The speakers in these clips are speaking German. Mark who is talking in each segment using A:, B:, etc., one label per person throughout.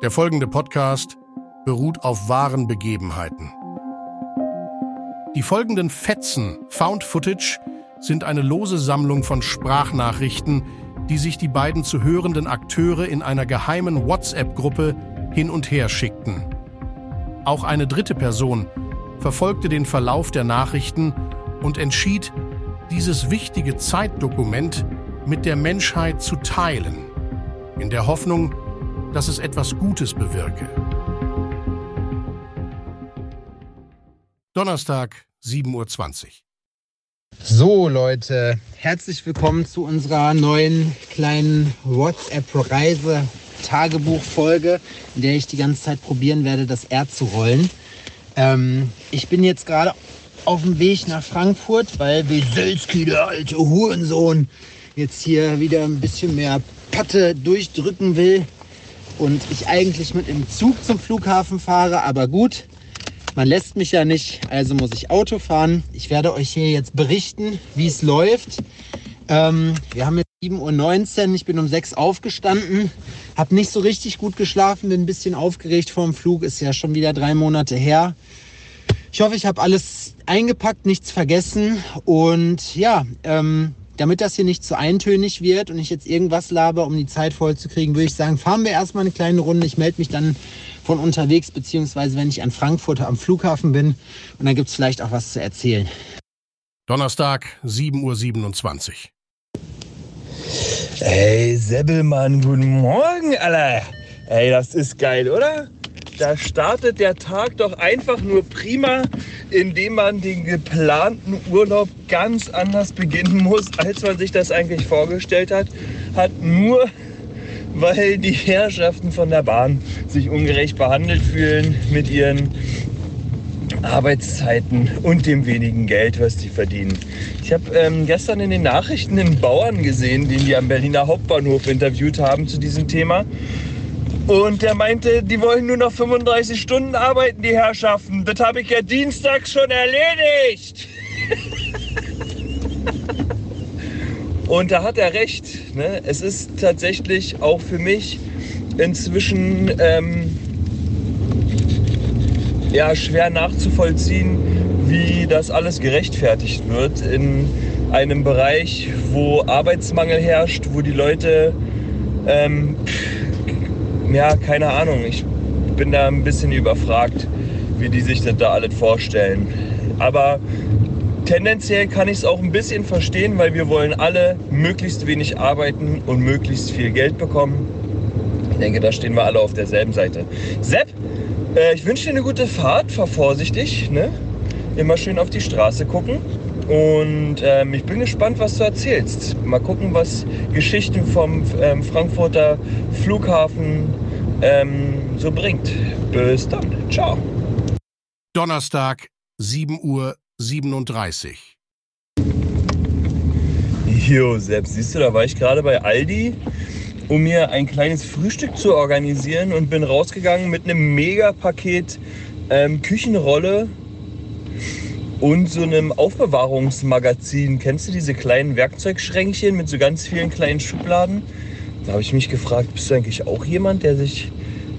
A: Der folgende Podcast beruht auf wahren Begebenheiten. Die folgenden Fetzen Found Footage sind eine lose Sammlung von Sprachnachrichten, die sich die beiden zu hörenden Akteure in einer geheimen WhatsApp-Gruppe hin und her schickten. Auch eine dritte Person verfolgte den Verlauf der Nachrichten und entschied, dieses wichtige Zeitdokument mit der Menschheit zu teilen, in der Hoffnung, dass es etwas Gutes bewirke. Donnerstag, 7.20 Uhr.
B: So Leute, herzlich willkommen zu unserer neuen kleinen WhatsApp-Reise-Tagebuch-Folge, in der ich die ganze Zeit probieren werde, das R zu rollen. Ähm, ich bin jetzt gerade auf dem Weg nach Frankfurt, weil Weselski, der alte Hurensohn, jetzt hier wieder ein bisschen mehr Patte durchdrücken will und ich eigentlich mit dem Zug zum Flughafen fahre, aber gut, man lässt mich ja nicht, also muss ich Auto fahren. Ich werde euch hier jetzt berichten, wie es läuft. Ähm, wir haben jetzt 7.19 Uhr, ich bin um 6 Uhr aufgestanden, habe nicht so richtig gut geschlafen, bin ein bisschen aufgeregt vor dem Flug, ist ja schon wieder drei Monate her. Ich hoffe, ich habe alles eingepackt, nichts vergessen und ja, ähm, damit das hier nicht zu eintönig wird und ich jetzt irgendwas laber, um die Zeit voll zu kriegen, würde ich sagen, fahren wir erstmal eine kleine Runde. Ich melde mich dann von unterwegs, beziehungsweise wenn ich an Frankfurt am Flughafen bin. Und dann gibt es vielleicht auch was zu erzählen.
A: Donnerstag, 7.27 Uhr.
C: Ey, Sebbelmann, guten Morgen, Alter. Ey, das ist geil, oder? Da startet der Tag doch einfach nur prima, indem man den geplanten Urlaub ganz anders beginnen muss, als man sich das eigentlich vorgestellt hat. Hat nur, weil die Herrschaften von der Bahn sich ungerecht behandelt fühlen mit ihren Arbeitszeiten und dem wenigen Geld, was die verdienen. Ich habe ähm, gestern in den Nachrichten einen Bauern gesehen, den die am Berliner Hauptbahnhof interviewt haben zu diesem Thema. Und der meinte, die wollen nur noch 35 Stunden arbeiten, die Herrschaften. Das habe ich ja dienstags schon erledigt. Und da hat er recht. Ne? Es ist tatsächlich auch für mich inzwischen ähm, ja, schwer nachzuvollziehen, wie das alles gerechtfertigt wird in einem Bereich, wo Arbeitsmangel herrscht, wo die Leute ähm, ja, keine Ahnung. Ich bin da ein bisschen überfragt, wie die sich das da alles vorstellen. Aber tendenziell kann ich es auch ein bisschen verstehen, weil wir wollen alle möglichst wenig arbeiten und möglichst viel Geld bekommen. Ich denke, da stehen wir alle auf derselben Seite. Sepp, äh, ich wünsche dir eine gute Fahrt. Fahr vorsichtig. Ne? Immer schön auf die Straße gucken. Und ähm, ich bin gespannt, was du erzählst. Mal gucken, was Geschichten vom ähm, Frankfurter Flughafen ähm, so bringt. Bis dann. Ciao.
A: Donnerstag, 7.37 Uhr.
C: Jo, selbst siehst du, da war ich gerade bei Aldi, um mir ein kleines Frühstück zu organisieren und bin rausgegangen mit einem Megapaket ähm, Küchenrolle und so einem Aufbewahrungsmagazin. Kennst du diese kleinen Werkzeugschränkchen mit so ganz vielen kleinen Schubladen? Da habe ich mich gefragt, bist du eigentlich auch jemand, der sich,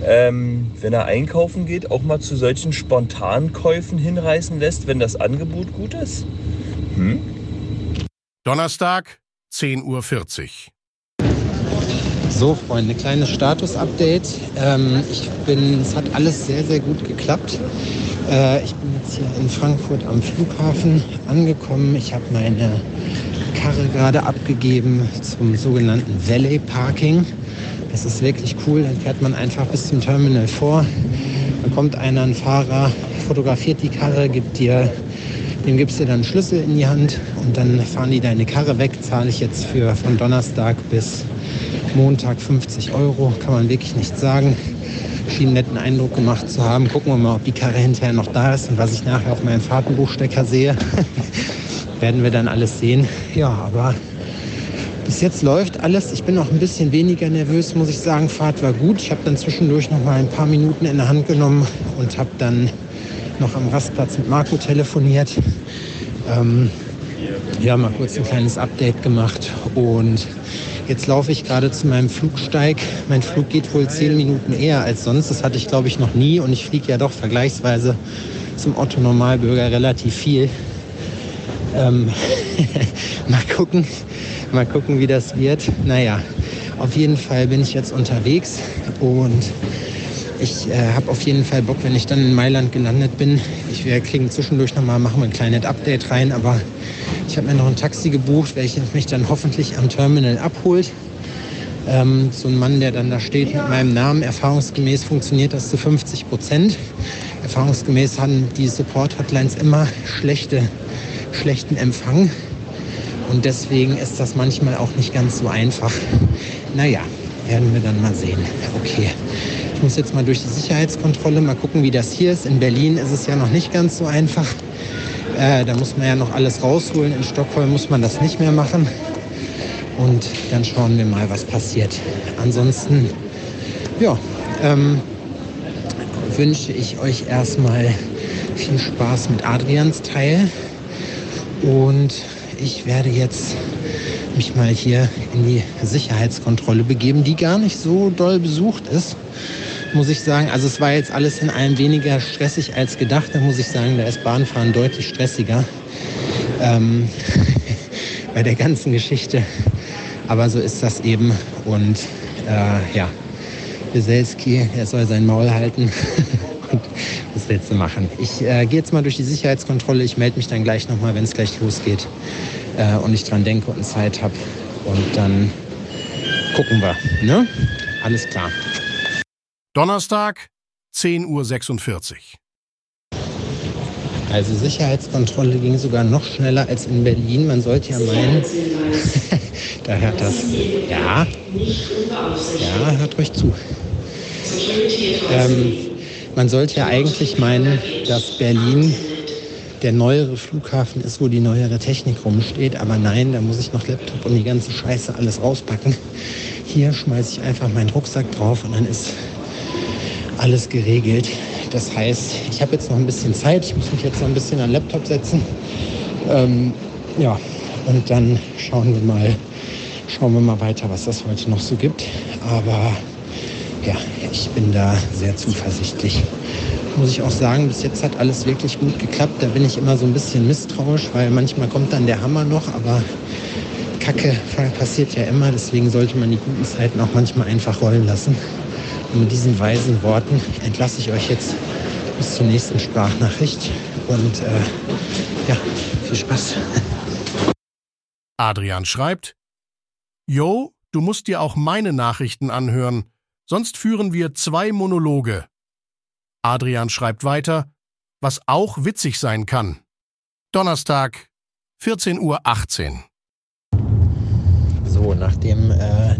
C: ähm, wenn er einkaufen geht, auch mal zu solchen Spontankäufen hinreißen lässt, wenn das Angebot gut ist? Hm?
A: Donnerstag, 10.40 Uhr.
B: So, Freunde, kleines Status-Update. Ähm, ich bin, es hat alles sehr, sehr gut geklappt. Äh, ich bin jetzt hier in Frankfurt am Flughafen angekommen. Ich habe meine Karre gerade abgegeben zum sogenannten Valley Parking. Das ist wirklich cool. Dann fährt man einfach bis zum Terminal vor. Dann kommt einer, ein Fahrer, fotografiert die Karre, gibt dir, dem gibst du dann Schlüssel in die Hand und dann fahren die deine Karre weg. Zahle ich jetzt für von Donnerstag bis Montag 50 Euro. Kann man wirklich nicht sagen schien netten Eindruck gemacht zu haben. Gucken wir mal, ob die Karre hinterher noch da ist und was ich nachher auf meinem Fahrtenbuchstecker sehe. werden wir dann alles sehen. Ja, aber bis jetzt läuft alles. Ich bin noch ein bisschen weniger nervös, muss ich sagen. Fahrt war gut. Ich habe dann zwischendurch noch mal ein paar Minuten in der Hand genommen und habe dann noch am Rastplatz mit Marco telefoniert. Ähm, wir haben mal kurz ein kleines Update gemacht und Jetzt laufe ich gerade zu meinem Flugsteig. Mein Flug geht wohl zehn Minuten eher als sonst. Das hatte ich, glaube ich, noch nie. Und ich fliege ja doch vergleichsweise zum Otto Normalbürger relativ viel. Ähm, mal gucken, mal gucken, wie das wird. Naja, auf jeden Fall bin ich jetzt unterwegs und ich äh, habe auf jeden Fall Bock, wenn ich dann in Mailand gelandet bin. Ich werde kriegen zwischendurch nochmal, machen wir ein kleines Update rein, aber ich habe mir noch ein Taxi gebucht, welches mich dann hoffentlich am Terminal abholt. Ähm, so ein Mann, der dann da steht mit meinem Namen. Erfahrungsgemäß funktioniert das zu 50 Prozent. Erfahrungsgemäß haben die Support-Hotlines immer schlechte, schlechten Empfang. Und deswegen ist das manchmal auch nicht ganz so einfach. Naja, werden wir dann mal sehen. Okay. Ich muss jetzt mal durch die Sicherheitskontrolle, mal gucken, wie das hier ist. In Berlin ist es ja noch nicht ganz so einfach. Äh, da muss man ja noch alles rausholen. In Stockholm muss man das nicht mehr machen. Und dann schauen wir mal, was passiert. Ansonsten, ja, ähm, wünsche ich euch erstmal viel Spaß mit Adrians Teil. Und ich werde jetzt mich mal hier in die Sicherheitskontrolle begeben, die gar nicht so doll besucht ist muss ich sagen. Also es war jetzt alles in allem weniger stressig als gedacht. Da muss ich sagen, da ist Bahnfahren deutlich stressiger ähm, bei der ganzen Geschichte. Aber so ist das eben. Und äh, ja, Weselski, er soll sein Maul halten. und das du machen. Ich äh, gehe jetzt mal durch die Sicherheitskontrolle. Ich melde mich dann gleich nochmal, wenn es gleich losgeht äh, und ich dran denke und Zeit habe. Und dann gucken wir. Ne? Alles klar.
A: Donnerstag, 10.46 Uhr.
B: Also Sicherheitskontrolle ging sogar noch schneller als in Berlin. Man sollte ja meinen, da hört das. Ja, ja, hört euch zu. Ähm, man sollte ja eigentlich meinen, dass Berlin der neuere Flughafen ist, wo die neuere Technik rumsteht. Aber nein, da muss ich noch Laptop und die ganze Scheiße alles rauspacken. Hier schmeiße ich einfach meinen Rucksack drauf und dann ist alles geregelt. Das heißt, ich habe jetzt noch ein bisschen Zeit. Ich muss mich jetzt noch ein bisschen an den Laptop setzen. Ähm, ja, und dann schauen wir mal, schauen wir mal weiter, was das heute noch so gibt. Aber ja, ich bin da sehr zuversichtlich. Muss ich auch sagen, bis jetzt hat alles wirklich gut geklappt. Da bin ich immer so ein bisschen misstrauisch, weil manchmal kommt dann der Hammer noch, aber Kacke passiert ja immer. Deswegen sollte man die guten Zeiten auch manchmal einfach rollen lassen. Und mit diesen weisen Worten entlasse ich euch jetzt bis zur nächsten Sprachnachricht. Und äh, ja, viel Spaß.
A: Adrian schreibt, Jo, du musst dir auch meine Nachrichten anhören, sonst führen wir zwei Monologe. Adrian schreibt weiter, was auch witzig sein kann. Donnerstag, 14.18 Uhr.
B: So, nachdem äh,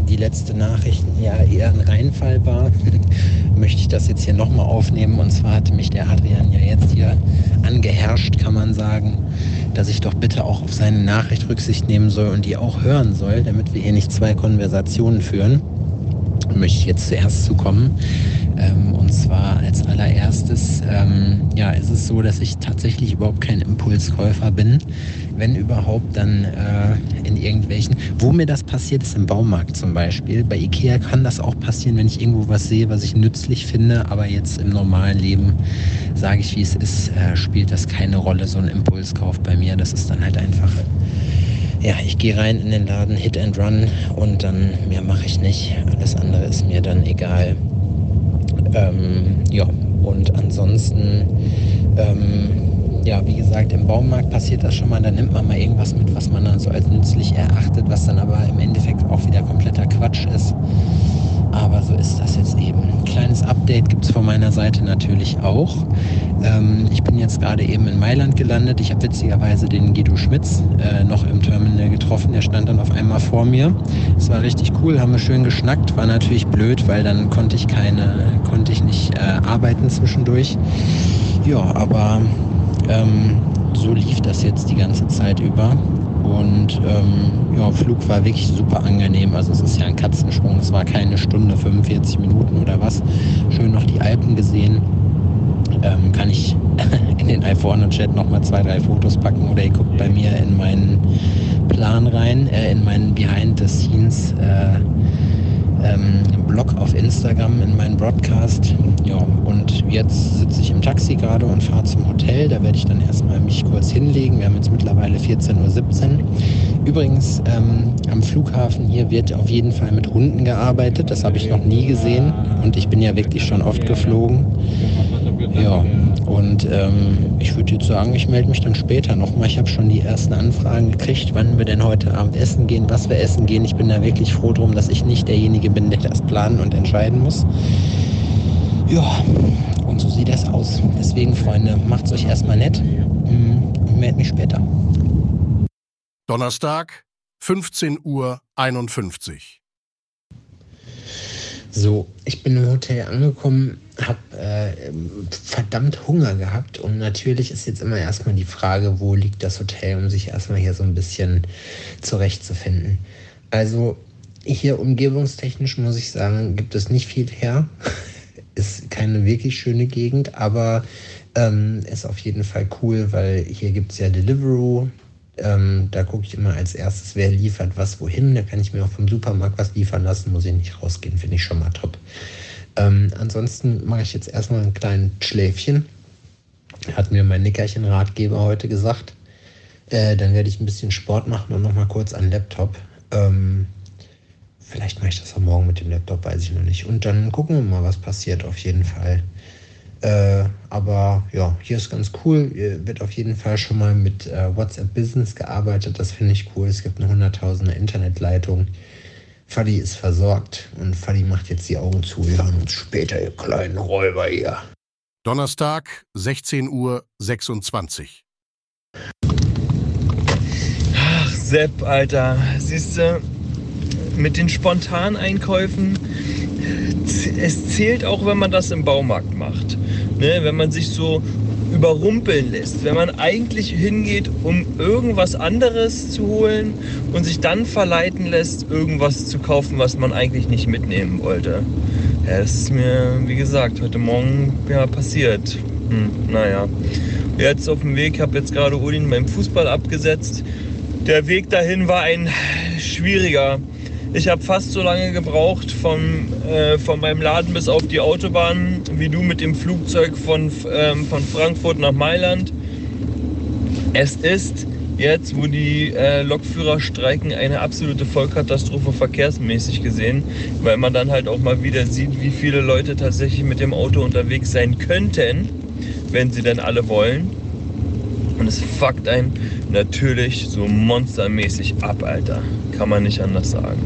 B: die letzte Nachricht ja eher ein Reinfall war, möchte ich das jetzt hier nochmal aufnehmen. Und zwar hatte mich der Adrian ja jetzt hier angeherrscht, kann man sagen, dass ich doch bitte auch auf seine Nachricht Rücksicht nehmen soll und die auch hören soll, damit wir hier nicht zwei Konversationen führen. Möchte ich jetzt zuerst zukommen. Ähm, und zwar als allererstes, ähm, ja, ist es so, dass ich tatsächlich überhaupt kein Impulskäufer bin. Wenn überhaupt, dann äh, in irgendwelchen. Wo mir das passiert, ist im Baumarkt zum Beispiel. Bei Ikea kann das auch passieren, wenn ich irgendwo was sehe, was ich nützlich finde. Aber jetzt im normalen Leben, sage ich, wie es ist, äh, spielt das keine Rolle, so ein Impulskauf bei mir. Das ist dann halt einfach ja, ich gehe rein in den Laden, Hit and Run und dann mehr mache ich nicht. Alles andere ist mir dann egal. Ähm, ja, und ansonsten, ähm, ja, wie gesagt, im Baumarkt passiert das schon mal, da nimmt man mal irgendwas mit, was man dann so als nützlich erachtet, was dann aber im Endeffekt auch wieder kompletter Quatsch ist. Aber so ist das jetzt eben. Ein kleines Update gibt es von meiner Seite natürlich auch. Ähm, ich bin jetzt gerade eben in Mailand gelandet. Ich habe witzigerweise den Guido Schmitz äh, noch im Terminal getroffen. Der stand dann auf einmal vor mir. Es war richtig cool, haben wir schön geschnackt. War natürlich blöd, weil dann konnte ich keine, konnte ich nicht äh, arbeiten zwischendurch. Ja, aber ähm, so lief das jetzt die ganze Zeit über. Und ähm, ja, Flug war wirklich super angenehm. Also es ist ja ein Katzensprung. Es war keine Stunde, 45 Minuten oder was. Schön noch die Alpen gesehen. Ähm, kann ich in den iPhone-Chat nochmal zwei, drei Fotos packen oder ihr guckt bei mir in meinen Plan rein, äh, in meinen Behind the Scenes äh, ähm, Blog auf Instagram, in meinen Broadcast. Ja, und jetzt sitze ich im Taxi gerade und fahre zum Hotel. Da werde ich dann erstmal mich kurz hinlegen. Wir haben jetzt mittlerweile 14.17 Uhr. Übrigens, ähm, am Flughafen hier wird auf jeden Fall mit Hunden gearbeitet. Das habe ich noch nie gesehen und ich bin ja wirklich schon oft geflogen. Ja, und ähm, ich würde jetzt sagen, ich melde mich dann später nochmal. Ich habe schon die ersten Anfragen gekriegt, wann wir denn heute Abend essen gehen, was wir essen gehen. Ich bin da wirklich froh drum, dass ich nicht derjenige bin, der das planen und entscheiden muss. Ja, und so sieht das aus. Deswegen, Freunde, macht's euch erstmal nett. Mm, ich melde mich später.
A: Donnerstag, 15.51 Uhr.
B: So, ich bin im Hotel angekommen, habe äh, verdammt Hunger gehabt und natürlich ist jetzt immer erstmal die Frage, wo liegt das Hotel, um sich erstmal hier so ein bisschen zurechtzufinden. Also hier umgebungstechnisch muss ich sagen, gibt es nicht viel her. ist keine wirklich schöne Gegend, aber ähm, ist auf jeden Fall cool, weil hier gibt es ja Deliveroo, ähm, da gucke ich immer als erstes, wer liefert was wohin. Da kann ich mir auch vom Supermarkt was liefern lassen, muss ich nicht rausgehen, finde ich schon mal top. Ähm, ansonsten mache ich jetzt erstmal ein kleines Schläfchen. Hat mir mein Nickerchen-Ratgeber heute gesagt. Äh, dann werde ich ein bisschen Sport machen und nochmal kurz an Laptop. Ähm, vielleicht mache ich das auch morgen mit dem Laptop, weiß ich noch nicht. Und dann gucken wir mal, was passiert auf jeden Fall. Äh, aber ja, hier ist ganz cool. Hier wird auf jeden Fall schon mal mit äh, WhatsApp Business gearbeitet. Das finde ich cool. Es gibt eine hunderttausende Internetleitung. Fadi ist versorgt und Fadi macht jetzt die Augen zu. Wir hören uns später, ihr kleinen Räuber hier.
A: Donnerstag, 16 Uhr 26.
C: Ach, Sepp, Alter. Siehst du, mit den Spontaneinkäufen, es zählt auch, wenn man das im Baumarkt macht. Ne? Wenn man sich so überrumpeln lässt, wenn man eigentlich hingeht, um irgendwas anderes zu holen und sich dann verleiten lässt, irgendwas zu kaufen, was man eigentlich nicht mitnehmen wollte. Ja, das ist mir, wie gesagt, heute Morgen ja, passiert. Hm, naja, jetzt auf dem Weg, habe jetzt gerade Odin beim Fußball abgesetzt. Der Weg dahin war ein schwieriger. Ich habe fast so lange gebraucht von, äh, von meinem Laden bis auf die Autobahn wie du mit dem Flugzeug von, ähm, von Frankfurt nach Mailand. Es ist jetzt, wo die äh, Lokführer streiken, eine absolute Vollkatastrophe verkehrsmäßig gesehen, weil man dann halt auch mal wieder sieht, wie viele Leute tatsächlich mit dem Auto unterwegs sein könnten, wenn sie denn alle wollen. Und es fuckt einen natürlich so monstermäßig ab, Alter. Kann man nicht anders sagen.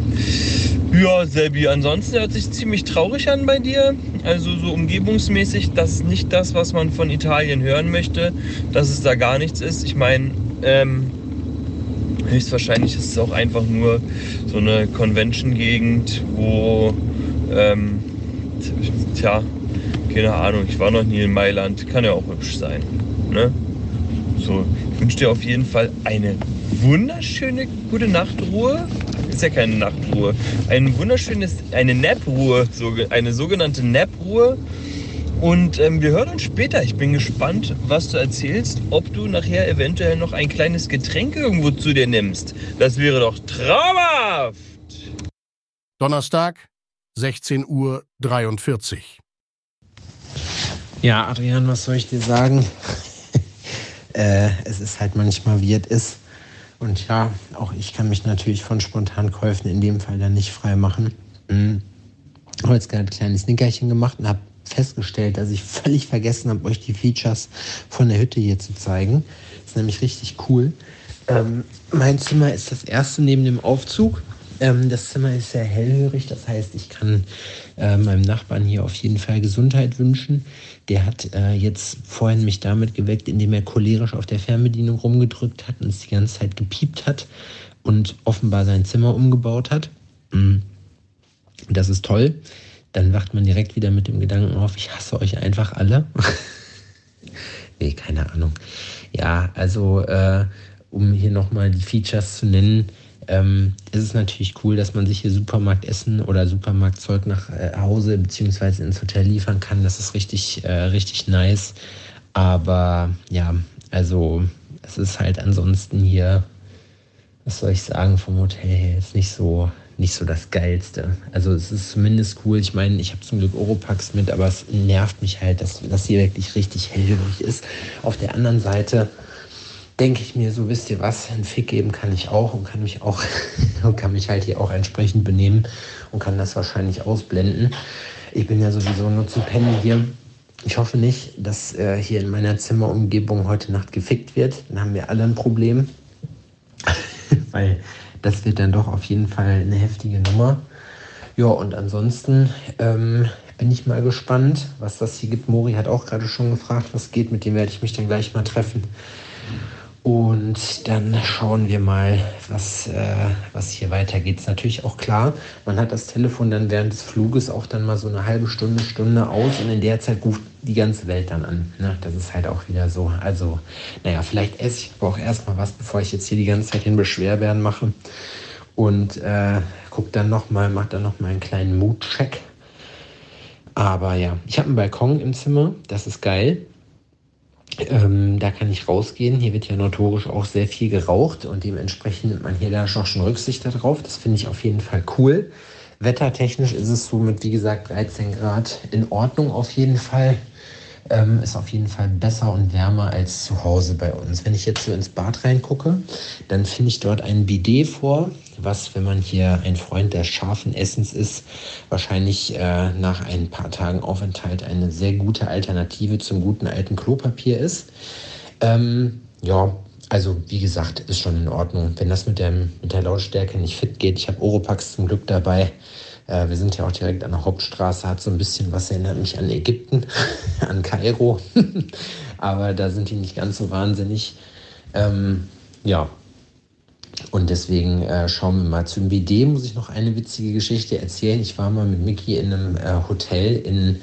C: Ja, Selbi, ansonsten hört sich ziemlich traurig an bei dir. Also so umgebungsmäßig, das ist nicht das, was man von Italien hören möchte, dass es da gar nichts ist. Ich meine, ähm, höchstwahrscheinlich ist es auch einfach nur so eine Convention-Gegend, wo, ähm, tja, keine Ahnung, ich war noch nie in Mailand, kann ja auch hübsch sein. Ne? So, ich wünsche dir auf jeden Fall eine wunderschöne gute Nachtruhe. Ist ja keine Nachtruhe. Ein wunderschönes, eine Nap-Ruhe, so, eine sogenannte Nap-Ruhe. Und ähm, wir hören uns später. Ich bin gespannt, was du erzählst, ob du nachher eventuell noch ein kleines Getränk irgendwo zu dir nimmst. Das wäre doch traumhaft!
A: Donnerstag, 16 Uhr 43.
B: Ja, Adrian, was soll ich dir sagen? Äh, es ist halt manchmal, wie es ist. Und ja, auch ich kann mich natürlich von Spontankäufen in dem Fall dann nicht frei machen. Mhm. Ich habe jetzt gerade ein kleines Nickerchen gemacht und habe festgestellt, dass ich völlig vergessen habe, euch die Features von der Hütte hier zu zeigen. Das ist nämlich richtig cool. Ähm, mein Zimmer ist das erste neben dem Aufzug. Ähm, das Zimmer ist sehr hellhörig, das heißt, ich kann äh, meinem Nachbarn hier auf jeden Fall Gesundheit wünschen. Der hat äh, jetzt vorhin mich damit geweckt, indem er cholerisch auf der Fernbedienung rumgedrückt hat und es die ganze Zeit gepiept hat und offenbar sein Zimmer umgebaut hat. Mm. Das ist toll. Dann wacht man direkt wieder mit dem Gedanken auf, ich hasse euch einfach alle. nee, keine Ahnung. Ja, also äh, um hier nochmal die Features zu nennen, ähm, ist es natürlich cool, dass man sich hier Supermarktessen oder Supermarktzeug nach äh, Hause bzw. ins Hotel liefern kann. Das ist richtig, äh, richtig nice. Aber ja, also es ist halt ansonsten hier was soll ich sagen, vom Hotel her ist nicht so, nicht so das Geilste. Also es ist zumindest cool. Ich meine, ich habe zum Glück Oropax mit, aber es nervt mich halt, dass das hier wirklich richtig hellhörig ist. Auf der anderen Seite denke ich mir, so wisst ihr was, einen Fick geben kann ich auch und kann mich auch kann mich halt hier auch entsprechend benehmen und kann das wahrscheinlich ausblenden. Ich bin ja sowieso nur zu pennen hier. Ich hoffe nicht, dass äh, hier in meiner Zimmerumgebung heute Nacht gefickt wird. Dann haben wir alle ein Problem. Weil das wird dann doch auf jeden Fall eine heftige Nummer. Ja, und ansonsten ähm, bin ich mal gespannt, was das hier gibt. Mori hat auch gerade schon gefragt, was geht. Mit dem werde ich mich dann gleich mal treffen. Und dann schauen wir mal, was, äh, was hier weitergeht. Ist natürlich auch klar, man hat das Telefon dann während des Fluges auch dann mal so eine halbe Stunde, Stunde aus und in der Zeit ruft die ganze Welt dann an. Ne? Das ist halt auch wieder so. Also, naja, vielleicht esse ich aber auch erstmal was, bevor ich jetzt hier die ganze Zeit den Beschwerbeeren mache. Und äh, guck dann nochmal, mach dann nochmal einen kleinen Mood-Check. Aber ja, ich habe einen Balkon im Zimmer, das ist geil. Ähm, da kann ich rausgehen. Hier wird ja notorisch auch sehr viel geraucht und dementsprechend nimmt man hier da schon Rücksicht darauf. Das finde ich auf jeden Fall cool. Wettertechnisch ist es so mit, wie gesagt, 13 Grad in Ordnung auf jeden Fall. Ähm, ist auf jeden Fall besser und wärmer als zu Hause bei uns. Wenn ich jetzt so ins Bad reingucke, dann finde ich dort ein Bidet vor, was, wenn man hier ein Freund des scharfen Essens ist, wahrscheinlich äh, nach ein paar Tagen Aufenthalt eine sehr gute Alternative zum guten alten Klopapier ist. Ähm, ja, also wie gesagt, ist schon in Ordnung. Wenn das mit, dem, mit der Lautstärke nicht fit geht, ich habe Oropax zum Glück dabei. Äh, wir sind ja auch direkt an der Hauptstraße, hat so ein bisschen was erinnert mich an Ägypten, an Kairo. Aber da sind die nicht ganz so wahnsinnig. Ähm, ja. Und deswegen äh, schauen wir mal. Zum BD muss ich noch eine witzige Geschichte erzählen. Ich war mal mit Mickey in einem äh, Hotel in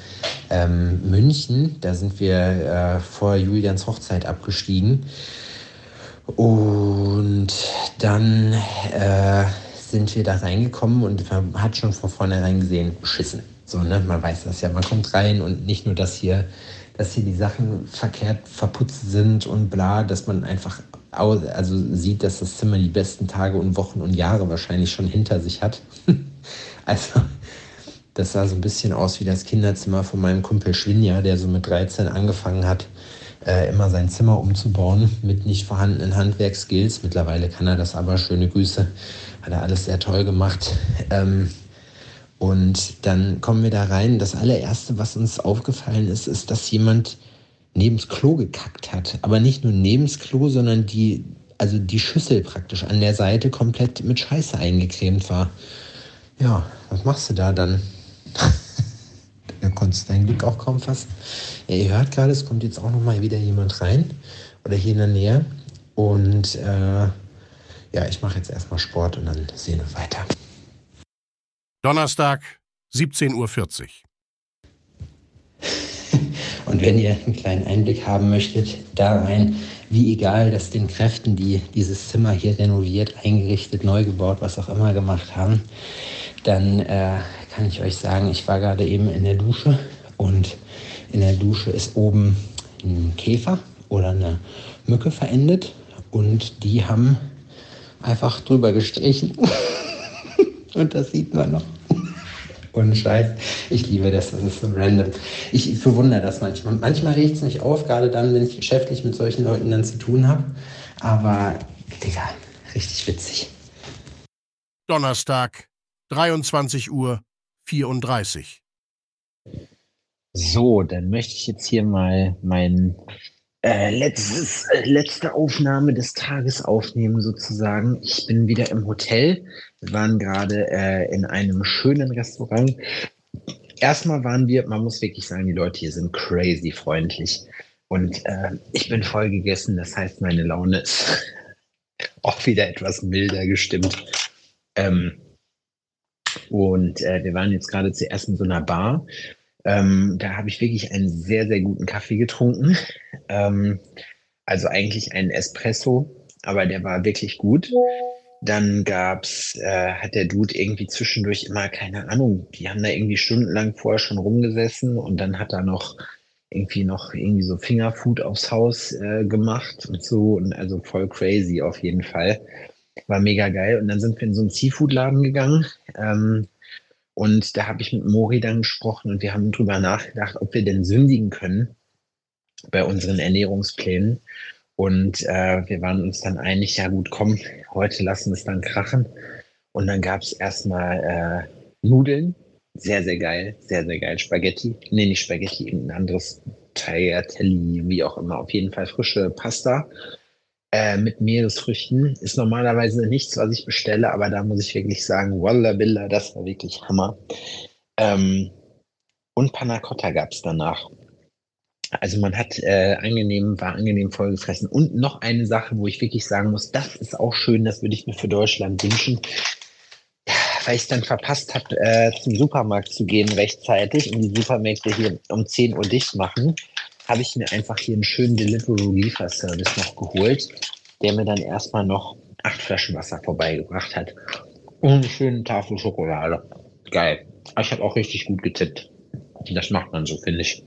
B: ähm, München. Da sind wir äh, vor Julians Hochzeit abgestiegen. Und dann äh, sind wir da reingekommen und man hat schon von vornherein gesehen, beschissen. So, ne? Man weiß das ja. Man kommt rein und nicht nur, dass hier, dass hier die Sachen verkehrt verputzt sind und bla, dass man einfach also sieht, dass das Zimmer die besten Tage und Wochen und Jahre wahrscheinlich schon hinter sich hat. also das sah so ein bisschen aus wie das Kinderzimmer von meinem Kumpel Schwinja, der so mit 13 angefangen hat, äh, immer sein Zimmer umzubauen mit nicht vorhandenen Handwerkskills. Mittlerweile kann er das aber. Schöne Grüße. Hat er alles sehr toll gemacht. Ähm, und dann kommen wir da rein. Das allererste, was uns aufgefallen ist, ist, dass jemand neben's Klo gekackt hat. Aber nicht nur neben's Klo, sondern die, also die Schüssel praktisch an der Seite komplett mit Scheiße eingecremt war. Ja, was machst du da dann? da konntest du dein Glück auch kaum fassen. Ja, ihr hört gerade, es kommt jetzt auch noch mal wieder jemand rein oder hier in der Nähe. Und äh, ja, ich mache jetzt erstmal Sport und dann sehen wir weiter.
A: Donnerstag, 17.40 Uhr.
B: und wenn ihr einen kleinen Einblick haben möchtet, da rein, wie egal das den Kräften, die dieses Zimmer hier renoviert, eingerichtet, neu gebaut, was auch immer gemacht haben, dann äh, kann ich euch sagen, ich war gerade eben in der Dusche und in der Dusche ist oben ein Käfer oder eine Mücke verendet und die haben einfach drüber gestrichen. Und das sieht man noch. Und Scheiß. Ich liebe das, das ist so random. Ich verwundere das manchmal. Manchmal regt es mich auf, gerade dann, wenn ich geschäftlich mit solchen Leuten dann zu tun habe. Aber, Digga, richtig witzig.
A: Donnerstag, 23 Uhr 34.
B: So, dann möchte ich jetzt hier mal meinen äh, letztes, äh, letzte Aufnahme des Tages aufnehmen sozusagen. Ich bin wieder im Hotel. Wir waren gerade äh, in einem schönen Restaurant. Erstmal waren wir, man muss wirklich sagen, die Leute hier sind crazy freundlich. Und äh, ich bin voll gegessen, das heißt, meine Laune ist auch wieder etwas milder gestimmt. Ähm, und wir waren jetzt gerade zuerst in so einer Bar ähm, da habe ich wirklich einen sehr, sehr guten Kaffee getrunken. Ähm, also eigentlich einen Espresso, aber der war wirklich gut. Dann gab's, äh, hat der Dude irgendwie zwischendurch immer, keine Ahnung, die haben da irgendwie stundenlang vorher schon rumgesessen und dann hat er noch irgendwie noch irgendwie so Fingerfood aufs Haus äh, gemacht und so und also voll crazy auf jeden Fall. War mega geil. Und dann sind wir in so einen Seafood-Laden gegangen. Ähm, und da habe ich mit Mori dann gesprochen und wir haben drüber nachgedacht, ob wir denn sündigen können bei unseren Ernährungsplänen. Und äh, wir waren uns dann einig, ja gut, komm, heute lassen wir es dann krachen. Und dann gab es erstmal äh, Nudeln, sehr, sehr geil, sehr, sehr geil. Spaghetti, nee, nicht Spaghetti, ein anderes Tagliatelle, wie auch immer. Auf jeden Fall frische Pasta äh, mit Meeresfrüchten. Ist normalerweise nichts, was ich bestelle, aber da muss ich wirklich sagen, Walla Billa, das war wirklich Hammer. Ähm, und Panna Cotta gab es danach. Also man hat äh, angenehm, war angenehm vollgefressen. Und noch eine Sache, wo ich wirklich sagen muss, das ist auch schön, das würde ich mir für Deutschland wünschen weil ich es dann verpasst habe, äh, zum Supermarkt zu gehen rechtzeitig und die Supermärkte hier um 10 Uhr dicht machen, habe ich mir einfach hier einen schönen Deliveroo-Lieferservice noch geholt, der mir dann erstmal noch acht Flaschen Wasser vorbeigebracht hat. Und eine schöne Tafel Schokolade. Geil. Ich habe auch richtig gut getippt. Das macht man so, finde ich.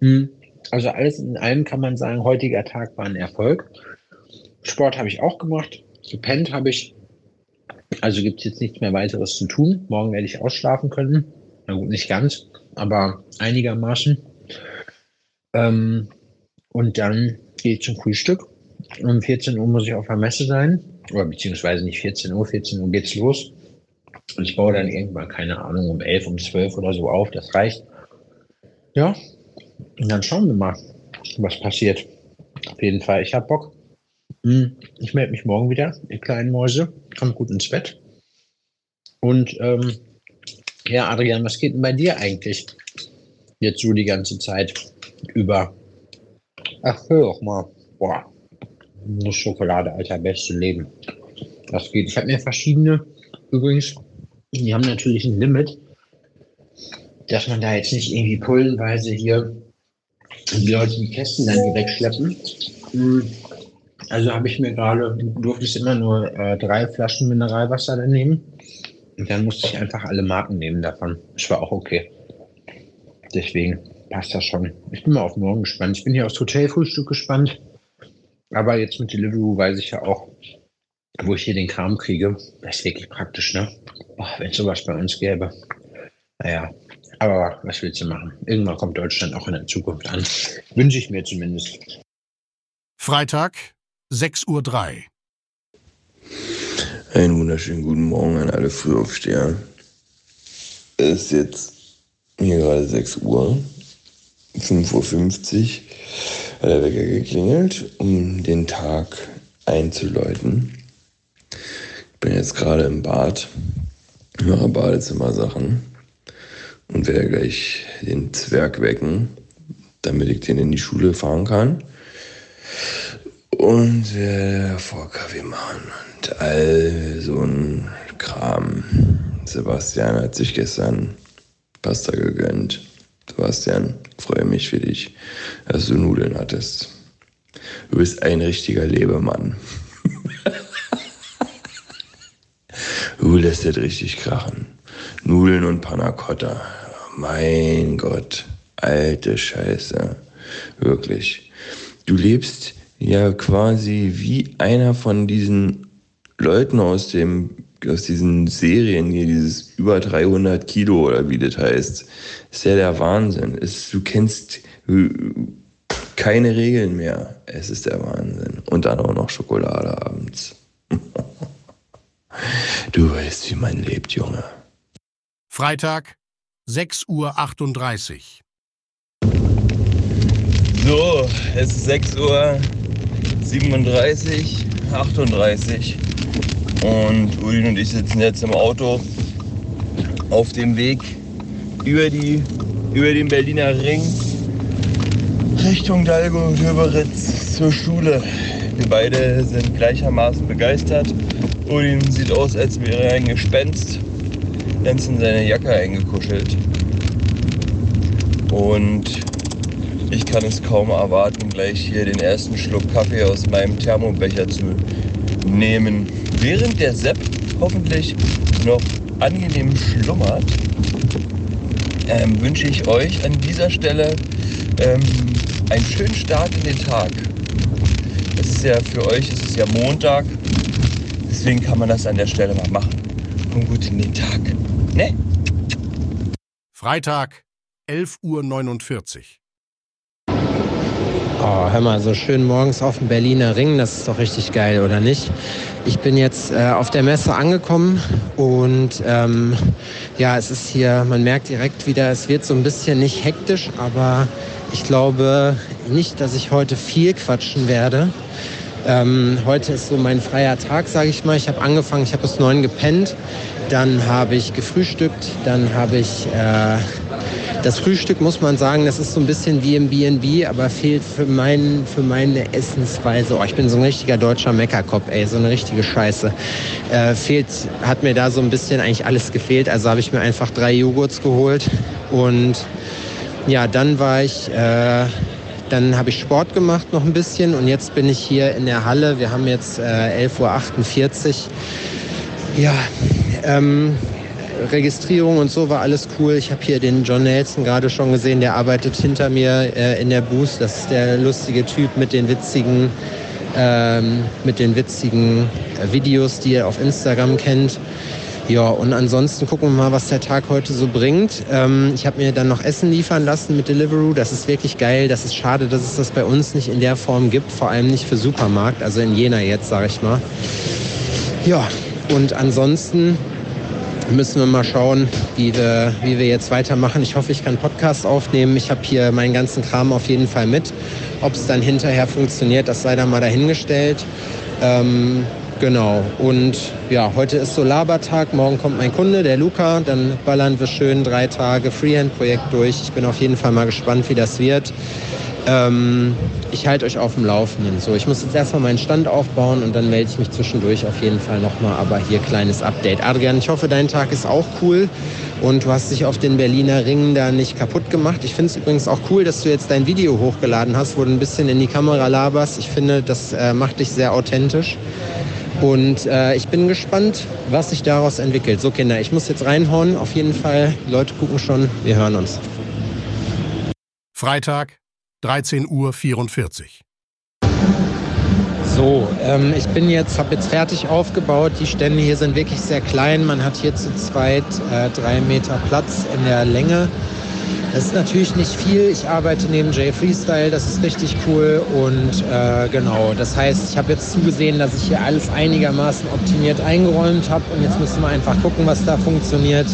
B: Hm. Also alles in allem kann man sagen, heutiger Tag war ein Erfolg. Sport habe ich auch gemacht. Gepennt habe ich also gibt es jetzt nichts mehr weiteres zu tun. Morgen werde ich ausschlafen können. Na gut, nicht ganz, aber einigermaßen. Ähm, und dann gehe ich zum Frühstück. Um 14 Uhr muss ich auf der Messe sein. Oder beziehungsweise nicht 14 Uhr, 14 Uhr geht's los. Und ich baue dann irgendwann, keine Ahnung, um 11, um 12 oder so auf. Das reicht. Ja. Und dann schauen wir mal, was passiert. Auf jeden Fall, ich habe Bock. Hm, ich melde mich morgen wieder, ihr kleinen Mäuse. Kommt gut ins Bett. Und ähm, ja, Adrian, was geht denn bei dir eigentlich jetzt so die ganze Zeit über? Ach, hör doch mal. Boah, Nuss Schokolade, alter, beste Leben. Das geht. Ich habe mir verschiedene, übrigens, die haben natürlich ein Limit, dass man da jetzt nicht irgendwie pullenweise hier die Leute die Kästen dann hier wegschleppen. Hm. Also habe ich mir gerade, durfte ich immer nur äh, drei Flaschen Mineralwasser dann nehmen. Und dann musste ich einfach alle Marken nehmen davon. Das war auch okay. Deswegen passt das schon. Ich bin mal auf morgen gespannt. Ich bin hier aufs Hotelfrühstück gespannt. Aber jetzt mit Deliveroo weiß ich ja auch, wo ich hier den Kram kriege. Das ist wirklich praktisch, ne? Wenn es sowas bei uns gäbe. Naja, aber was willst du machen? Irgendwann kommt Deutschland auch in der Zukunft an. Wünsche ich mir zumindest.
A: Freitag, 6.03 Uhr.
D: Einen wunderschönen guten Morgen an alle Frühaufsteher. Es ist jetzt hier gerade 6 Uhr, 5.50 Uhr hat der Wecker geklingelt, um den Tag einzuläuten. Ich bin jetzt gerade im Bad, mache Badezimmersachen und werde gleich den Zwerg wecken, damit ich den in die Schule fahren kann und werde vor Kaffee machen und all so ein Kram. Sebastian hat sich gestern Pasta gegönnt. Sebastian, freue mich für dich, dass du Nudeln hattest. Du bist ein richtiger Lebemann. du lässt das richtig krachen. Nudeln und Panna Cotta. Mein Gott, alte Scheiße. Wirklich. Du lebst ja quasi wie einer von diesen Leuten aus dem aus diesen Serien hier, dieses über 300 Kilo oder wie das heißt, ist ja der Wahnsinn. Ist, du kennst äh, keine Regeln mehr. Es ist der Wahnsinn. Und dann auch noch Schokolade abends. du weißt, wie man lebt, Junge.
A: Freitag, 6.38 Uhr.
C: So, es ist 6 Uhr 37, 38 und Udin und ich sitzen jetzt im Auto auf dem Weg über, die, über den Berliner Ring Richtung Dalgo und Höberitz zur Schule. Wir beide sind gleichermaßen begeistert. Udin sieht aus, als wäre er ein Gespenst. Ganz in seine Jacke eingekuschelt. Und ich kann es kaum erwarten, gleich hier den ersten Schluck Kaffee aus meinem Thermobecher zu nehmen. Während der Sepp hoffentlich noch angenehm schlummert, ähm, wünsche ich euch an dieser Stelle ähm, einen schönen Start in den Tag. Es ist ja für euch, es ist ja Montag. Es Deswegen kann man das an der Stelle mal machen. Kommt gut in den Tag. Ne?
A: Freitag, 11.49 Uhr.
B: Oh, hör mal, so schön morgens auf dem Berliner Ring, das ist doch richtig geil, oder nicht? Ich bin jetzt äh, auf der Messe angekommen und ähm, ja, es ist hier, man merkt direkt wieder, es wird so ein bisschen nicht hektisch, aber ich glaube nicht, dass ich heute viel quatschen werde. Ähm, heute ist so mein freier Tag, sage ich mal. Ich habe angefangen, ich habe bis neun gepennt, dann habe ich gefrühstückt, dann habe ich äh, das Frühstück muss man sagen, das ist so ein bisschen wie im B&B, aber fehlt für, mein, für meine Essensweise. Oh, ich bin so ein richtiger deutscher Meckerkopf, ey, so eine richtige Scheiße. Äh, fehlt, hat mir da so ein bisschen eigentlich alles gefehlt. Also habe ich mir einfach drei Joghurts geholt und ja, dann war ich, äh, dann habe ich Sport gemacht noch ein bisschen und jetzt bin ich hier in der Halle. Wir haben jetzt äh, 11.48 Uhr. Ja, ähm, Registrierung und so war alles cool. Ich habe hier den John Nelson gerade schon gesehen, der arbeitet hinter mir äh, in der Booth. Das ist der lustige Typ mit den witzigen, ähm, mit den witzigen äh, Videos, die ihr auf Instagram kennt. Ja, und ansonsten gucken wir mal, was der Tag heute so bringt. Ähm, ich habe mir dann noch Essen liefern lassen mit Deliveroo. Das ist wirklich geil. Das ist schade, dass es das bei uns nicht in der Form gibt, vor allem nicht für Supermarkt, also in Jena jetzt, sage ich mal. Ja, und ansonsten müssen wir mal schauen, wie wir, wie wir jetzt weitermachen. Ich hoffe, ich kann Podcast aufnehmen. Ich habe hier meinen ganzen Kram auf jeden Fall mit. Ob es dann hinterher funktioniert, das sei dann mal dahingestellt. Ähm, genau. Und ja, heute ist so Labertag. Morgen kommt mein Kunde, der Luca. Dann ballern wir schön drei Tage Freehand-Projekt durch. Ich bin auf jeden Fall mal gespannt, wie das wird. Ähm, ich halte euch auf dem Laufenden. So, ich muss jetzt erstmal meinen Stand aufbauen und dann melde ich mich zwischendurch auf jeden Fall nochmal. Aber hier kleines Update. Adrian, ich hoffe, dein Tag ist auch cool und du hast dich auf den Berliner Ringen da nicht kaputt gemacht. Ich finde es übrigens auch cool, dass du jetzt dein Video hochgeladen hast, wo du ein bisschen in die Kamera laberst. Ich finde, das äh, macht dich sehr authentisch. Und äh, ich bin gespannt, was sich daraus entwickelt. So, Kinder, ich muss jetzt reinhauen. Auf jeden Fall. Die Leute gucken schon. Wir hören uns.
A: Freitag, 13.44 Uhr.
B: So, ähm, ich bin jetzt, habe jetzt fertig aufgebaut. Die Stände hier sind wirklich sehr klein. Man hat hier zu zweit äh, drei Meter Platz in der Länge. Das ist natürlich nicht viel. Ich arbeite neben J Freestyle, das ist richtig cool. Und äh, genau, das heißt, ich habe jetzt zugesehen, dass ich hier alles einigermaßen optimiert eingeräumt habe. Und jetzt müssen wir einfach gucken, was da funktioniert.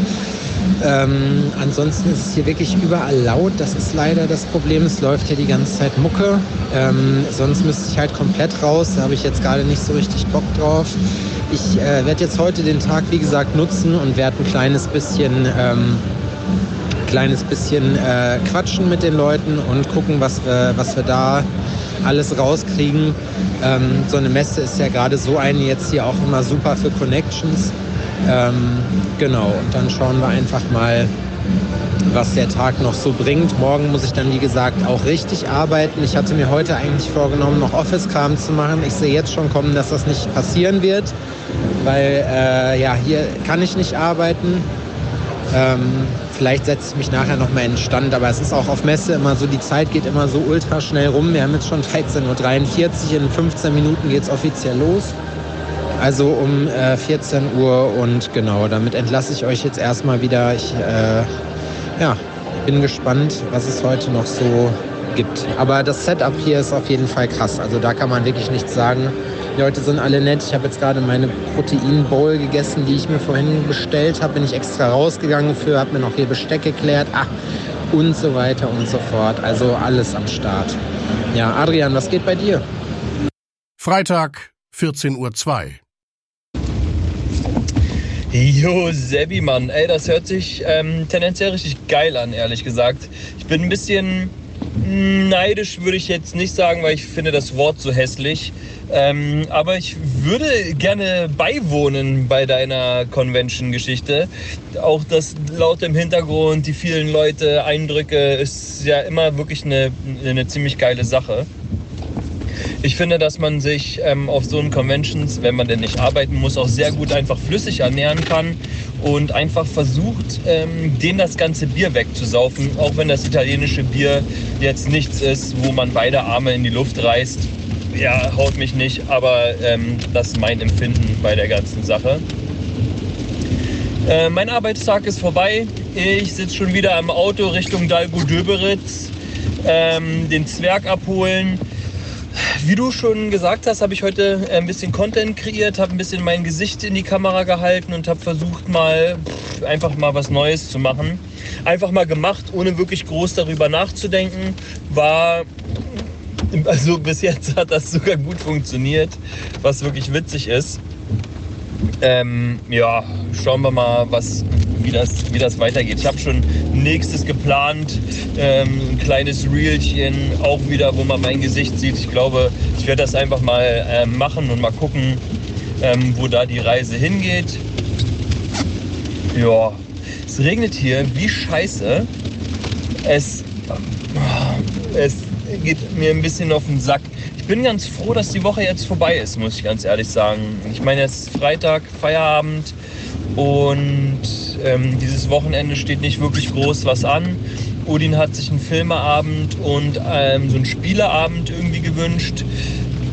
B: Ähm, ansonsten ist es hier wirklich überall laut. Das ist leider das Problem. Es läuft hier die ganze Zeit Mucke. Ähm, sonst müsste ich halt komplett raus. Da habe ich jetzt gerade nicht so richtig Bock drauf. Ich äh, werde jetzt heute den Tag, wie gesagt, nutzen und werde ein kleines bisschen, ähm, kleines bisschen äh, quatschen mit den Leuten und gucken, was wir, was wir da alles rauskriegen. Ähm, so eine Messe ist ja gerade so eine jetzt hier auch immer super für Connections. Ähm, genau, und dann schauen wir einfach mal, was der Tag noch so bringt. Morgen muss ich dann, wie gesagt, auch richtig arbeiten. Ich hatte mir heute eigentlich vorgenommen, noch Office-Kram zu machen. Ich sehe jetzt schon kommen, dass das nicht passieren wird, weil äh, ja, hier kann ich nicht arbeiten. Ähm, vielleicht setze ich mich nachher noch mal in Stand, aber es ist auch auf Messe immer so, die Zeit geht immer so ultra schnell rum. Wir haben jetzt schon 13.43 Uhr, in 15 Minuten geht es offiziell los. Also um äh, 14 Uhr und genau, damit entlasse ich euch jetzt erstmal wieder. Ich äh, ja, bin gespannt, was es heute noch so gibt. Aber das Setup hier ist auf jeden Fall krass. Also da kann man wirklich nichts sagen. Die Leute sind alle nett. Ich habe jetzt gerade meine Protein-Bowl gegessen, die ich mir vorhin bestellt habe. Bin ich extra rausgegangen für, habe mir noch hier Besteck geklärt. Ah, und so weiter und so fort. Also alles am Start. Ja, Adrian, was geht bei dir?
A: Freitag, 14.02 Uhr.
C: Jo, Sebi, Mann. Ey, das hört sich ähm, tendenziell richtig geil an, ehrlich gesagt. Ich bin ein bisschen neidisch, würde ich jetzt nicht sagen, weil ich finde das Wort so hässlich. Ähm, aber ich würde gerne beiwohnen bei deiner Convention-Geschichte. Auch das laut im Hintergrund, die vielen Leute, Eindrücke, ist ja immer wirklich eine, eine ziemlich geile Sache. Ich finde, dass man sich ähm, auf so einen Conventions, wenn man denn nicht arbeiten muss, auch sehr gut einfach flüssig ernähren kann und einfach versucht, ähm, denen das ganze Bier wegzusaufen, auch wenn das italienische Bier jetzt nichts ist, wo man beide Arme in die Luft reißt. ja, haut mich nicht, aber ähm, das ist mein Empfinden bei der ganzen Sache. Äh, mein Arbeitstag ist vorbei. Ich sitze schon wieder im Auto Richtung Dalgo-Döberitz, ähm, den Zwerg abholen. Wie du schon gesagt hast, habe ich heute ein bisschen Content kreiert, habe ein bisschen mein Gesicht in die Kamera gehalten und habe versucht mal pff, einfach mal was Neues zu machen. Einfach mal gemacht, ohne wirklich groß darüber nachzudenken. War also bis jetzt hat das sogar gut funktioniert, was wirklich witzig ist. Ähm, ja, schauen wir mal, was, wie, das, wie das weitergeht. Ich habe schon nächstes geplant, ähm, ein kleines Reelchen, auch wieder, wo man mein Gesicht sieht. Ich glaube, ich werde das einfach mal ähm, machen und mal gucken, ähm, wo da die Reise hingeht. Ja, es regnet hier wie scheiße. Es, es geht mir ein bisschen auf den Sack. Ich bin ganz froh, dass die Woche jetzt vorbei ist, muss ich ganz ehrlich sagen. Ich meine, es ist Freitag, Feierabend und ähm, dieses Wochenende steht nicht wirklich groß was an. Odin hat sich einen Filmeabend und ähm, so einen Spieleabend irgendwie gewünscht.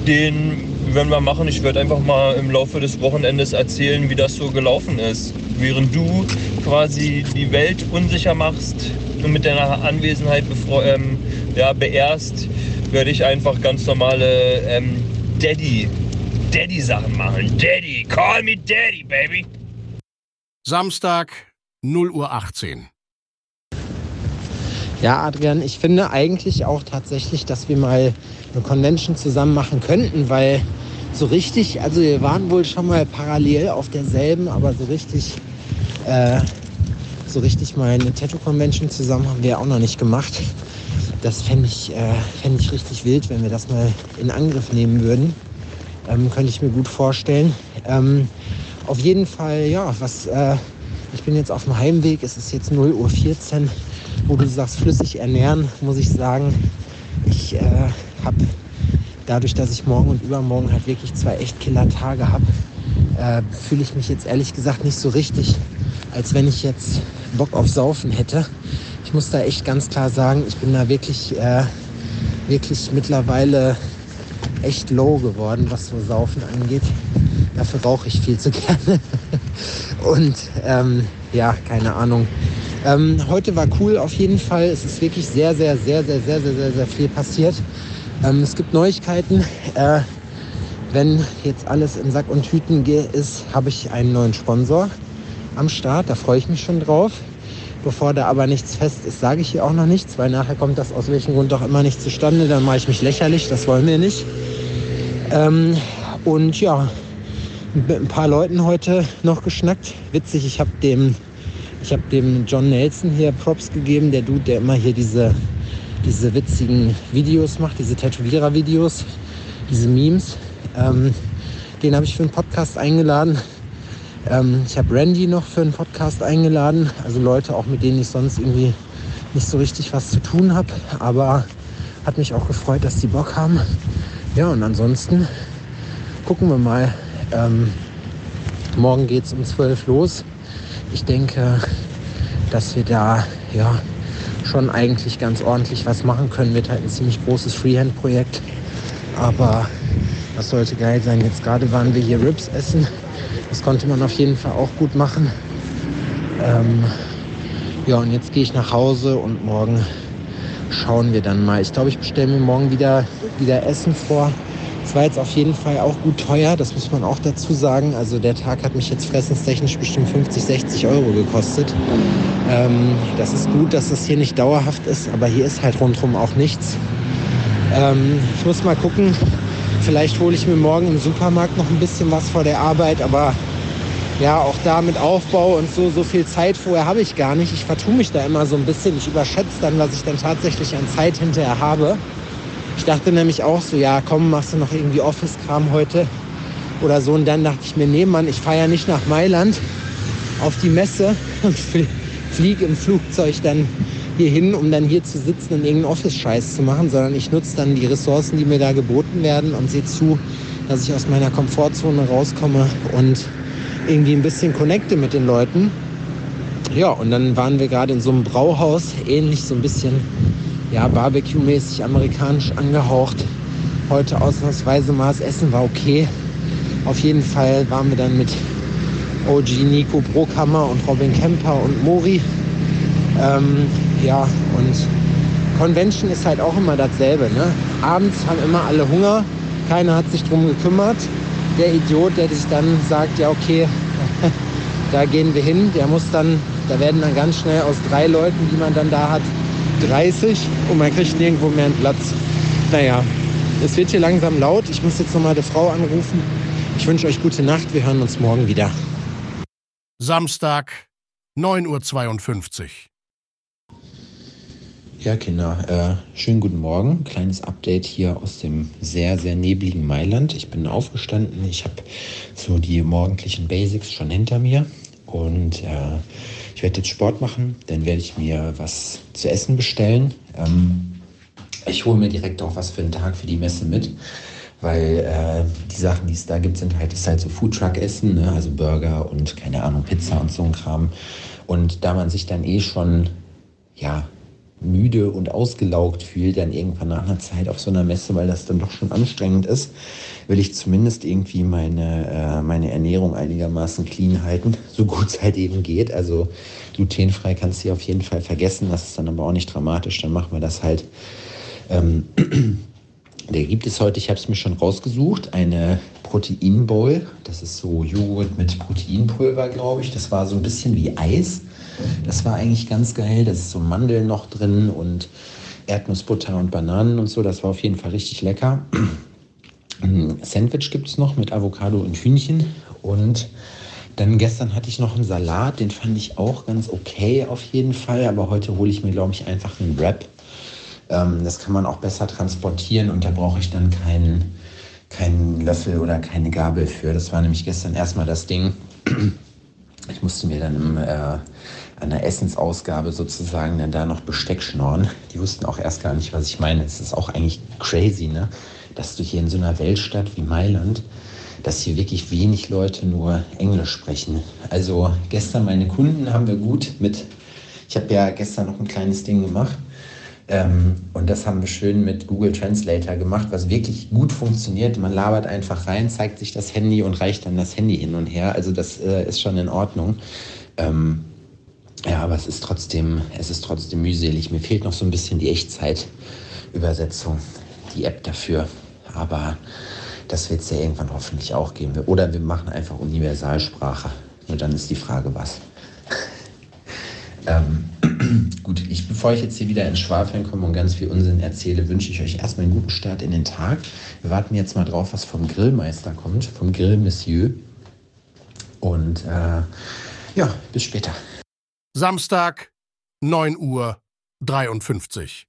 C: Den werden wir machen. Ich werde einfach mal im Laufe des Wochenendes erzählen, wie das so gelaufen ist. Während du quasi die Welt unsicher machst und mit deiner Anwesenheit ähm, ja, beehrst, werde ich einfach ganz normale ähm, Daddy, Daddy-Sachen machen. Daddy, call me Daddy, baby.
A: Samstag, 0 Uhr 18.
B: Ja, Adrian, ich finde eigentlich auch tatsächlich, dass wir mal eine Convention zusammen machen könnten, weil so richtig, also wir waren wohl schon mal parallel auf derselben, aber so richtig, äh, so richtig mal eine Tattoo-Convention zusammen haben wir auch noch nicht gemacht. Das fände ich, äh, fänd ich richtig wild, wenn wir das mal in Angriff nehmen würden. Ähm, könnte ich mir gut vorstellen. Ähm, auf jeden Fall, ja, was, äh, ich bin jetzt auf dem Heimweg, es ist jetzt 0 Uhr 14, wo du sagst, flüssig ernähren, muss ich sagen. Ich äh, habe dadurch, dass ich morgen und übermorgen halt wirklich zwei echt Killer-Tage habe, äh, fühle ich mich jetzt ehrlich gesagt nicht so richtig, als wenn ich jetzt Bock auf Saufen hätte ich muss da echt ganz klar sagen, ich bin da wirklich, äh, wirklich mittlerweile echt low geworden, was so Saufen angeht. Dafür rauche ich viel zu gerne. Und ähm, ja, keine Ahnung. Ähm, heute war cool auf jeden Fall. Es ist wirklich sehr, sehr, sehr, sehr, sehr, sehr, sehr, sehr viel passiert. Ähm, es gibt Neuigkeiten. Äh, wenn jetzt alles in Sack und Tüten ist, habe ich einen neuen Sponsor am Start. Da freue ich mich schon drauf. Bevor da aber nichts fest ist, sage ich hier auch noch nichts, weil nachher kommt das aus welchem Grund auch immer nicht zustande. Dann mache ich mich lächerlich, das wollen wir nicht. Ähm, und ja, mit ein paar Leuten heute noch geschnackt. Witzig, ich habe dem, ich hab dem John Nelson hier Props gegeben, der Dude, der immer hier diese, diese witzigen Videos macht, diese Tätowierer-Videos, diese Memes. Ähm, den habe ich für einen Podcast eingeladen. Ähm, ich habe Randy noch für einen Podcast eingeladen, also Leute auch, mit denen ich sonst irgendwie nicht so richtig was zu tun habe, aber hat mich auch gefreut, dass die Bock haben. Ja, und ansonsten gucken wir mal. Ähm, morgen geht es um 12 los. Ich denke, dass wir da ja schon eigentlich ganz ordentlich was machen können. Wird halt ein ziemlich großes Freehand-Projekt. Aber das sollte geil sein. Jetzt gerade waren wir hier Ribs essen das konnte man auf jeden Fall auch gut machen. Ähm, ja, und jetzt gehe ich nach Hause und morgen schauen wir dann mal. Ich glaube, ich bestelle mir morgen wieder, wieder Essen vor. War jetzt auf jeden Fall auch gut teuer, das muss man auch dazu sagen. Also der Tag hat mich jetzt fressenstechnisch bestimmt 50, 60 Euro gekostet. Ähm, das ist gut, dass das hier nicht dauerhaft ist, aber hier ist halt rundherum auch nichts. Ähm, ich muss mal gucken, Vielleicht hole ich mir morgen im Supermarkt noch ein bisschen was vor der Arbeit, aber ja, auch da mit Aufbau und so, so viel Zeit vorher habe ich gar nicht. Ich vertue mich da immer so ein bisschen. Ich überschätze dann, was ich dann tatsächlich an Zeit hinterher habe. Dachte nämlich auch so, ja, komm, machst du noch irgendwie Office-Kram heute oder so. Und dann dachte ich mir, nee, Mann, ich fahre ja nicht nach Mailand auf die Messe und fliege im Flugzeug dann hier hin, um dann hier zu sitzen und irgendeinen Office-Scheiß zu machen, sondern ich nutze dann die Ressourcen, die mir da geboten werden und sehe zu, dass ich aus meiner Komfortzone rauskomme und irgendwie ein bisschen connecte mit den Leuten. Ja, und dann waren wir gerade in so einem Brauhaus, ähnlich so ein bisschen ja, Barbecue-mäßig amerikanisch angehaucht. heute ausnahmsweise mal das Essen war okay. Auf jeden Fall waren wir dann mit OG Nico Brokammer und Robin Kemper und Mori. Ähm, ja, und Convention ist halt auch immer dasselbe. Ne? Abends haben immer alle Hunger, keiner hat sich drum gekümmert. Der Idiot, der sich dann sagt, ja okay, da gehen wir hin, der muss dann, da werden dann ganz schnell aus drei Leuten, die man dann da hat, 30 und man kriegt nirgendwo mehr einen Platz. Naja, es wird hier langsam laut. Ich muss jetzt nochmal eine Frau anrufen. Ich wünsche euch gute Nacht. Wir hören uns morgen wieder.
A: Samstag, 9.52 Uhr.
B: Ja, Kinder, äh, schönen guten Morgen. Kleines Update hier aus dem sehr, sehr nebligen Mailand. Ich bin aufgestanden. Ich habe so die morgendlichen Basics schon hinter mir. Und äh, ich werde jetzt Sport machen. Dann werde ich mir was zu essen bestellen. Ähm, ich hole mir direkt auch was für den Tag für die Messe mit. Weil äh, die Sachen, die es da gibt, sind halt, ist halt so Foodtruck-Essen, ne? also Burger und keine Ahnung, Pizza und so ein Kram. Und da man sich dann eh schon, ja, müde und ausgelaugt fühlt, dann irgendwann nach einer Zeit auf so einer Messe, weil das dann doch schon anstrengend ist, will ich zumindest irgendwie meine, äh, meine Ernährung einigermaßen clean halten, so gut es halt eben geht. Also glutenfrei kannst du auf jeden Fall vergessen, das ist dann aber auch nicht dramatisch, dann machen wir das halt. Ähm, der gibt es heute, ich habe es mir schon rausgesucht, eine Proteinbowl. Das ist so Joghurt mit Proteinpulver, glaube ich. Das war so ein bisschen wie Eis. Das war eigentlich ganz geil. Da ist so Mandeln noch drin und Erdnussbutter und Bananen und so. Das war auf jeden Fall richtig lecker. Ein Sandwich gibt es noch mit Avocado und Hühnchen. Und dann gestern hatte ich noch einen Salat, den fand ich auch ganz okay auf jeden Fall. Aber heute hole ich mir, glaube ich, einfach einen Wrap. Ähm, das kann man auch besser transportieren und da brauche ich dann keinen, keinen Löffel oder keine Gabel für. Das war nämlich gestern erstmal das Ding. Ich musste mir dann im, äh, an der Essensausgabe sozusagen dann da noch Besteck schnorren. Die wussten auch erst gar nicht, was ich meine. Es ist auch eigentlich crazy, ne? dass du hier in so einer Weltstadt wie Mailand, dass hier wirklich wenig Leute nur Englisch sprechen. Also gestern meine Kunden haben wir gut mit, ich habe ja gestern noch ein kleines Ding gemacht. Ähm, und das haben wir schön mit Google Translator gemacht, was wirklich gut funktioniert. Man labert einfach rein, zeigt sich das Handy und reicht dann das Handy hin und her. Also das äh, ist schon in Ordnung. Ähm, ja, aber es ist trotzdem, es ist trotzdem mühselig. Mir fehlt noch so ein bisschen die Echtzeitübersetzung, die App dafür. Aber das wird es ja irgendwann hoffentlich auch geben. Oder wir machen einfach Universalsprache. Nur dann ist die Frage, was. ähm, gut, ich, bevor ich jetzt hier wieder ins Schwafeln komme und ganz viel Unsinn erzähle, wünsche ich euch erstmal einen guten Start in den Tag. Wir warten jetzt mal drauf, was vom Grillmeister kommt, vom Grill Monsieur. Und äh, ja, bis später.
A: Samstag, 9 Uhr 53.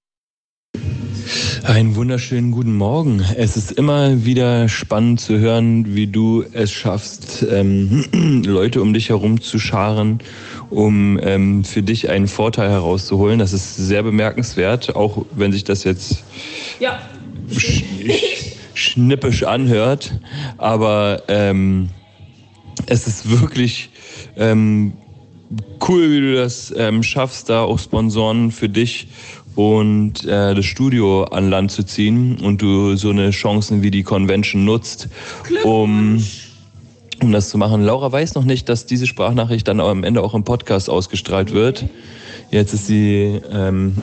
C: Einen wunderschönen guten Morgen. Es ist immer wieder spannend zu hören, wie du es schaffst, ähm, Leute um dich herum zu scharen, um ähm, für dich einen Vorteil herauszuholen. Das ist sehr bemerkenswert, auch wenn sich das jetzt ja. sch schnippisch anhört. Aber ähm, es ist wirklich ähm, cool, wie du das ähm, schaffst, da auch Sponsoren für dich und äh, das Studio an Land zu ziehen und du so eine Chancen wie die Convention nutzt, um, um das zu machen. Laura weiß noch nicht, dass diese Sprachnachricht dann am Ende auch im Podcast ausgestrahlt wird. Jetzt ist sie ähm,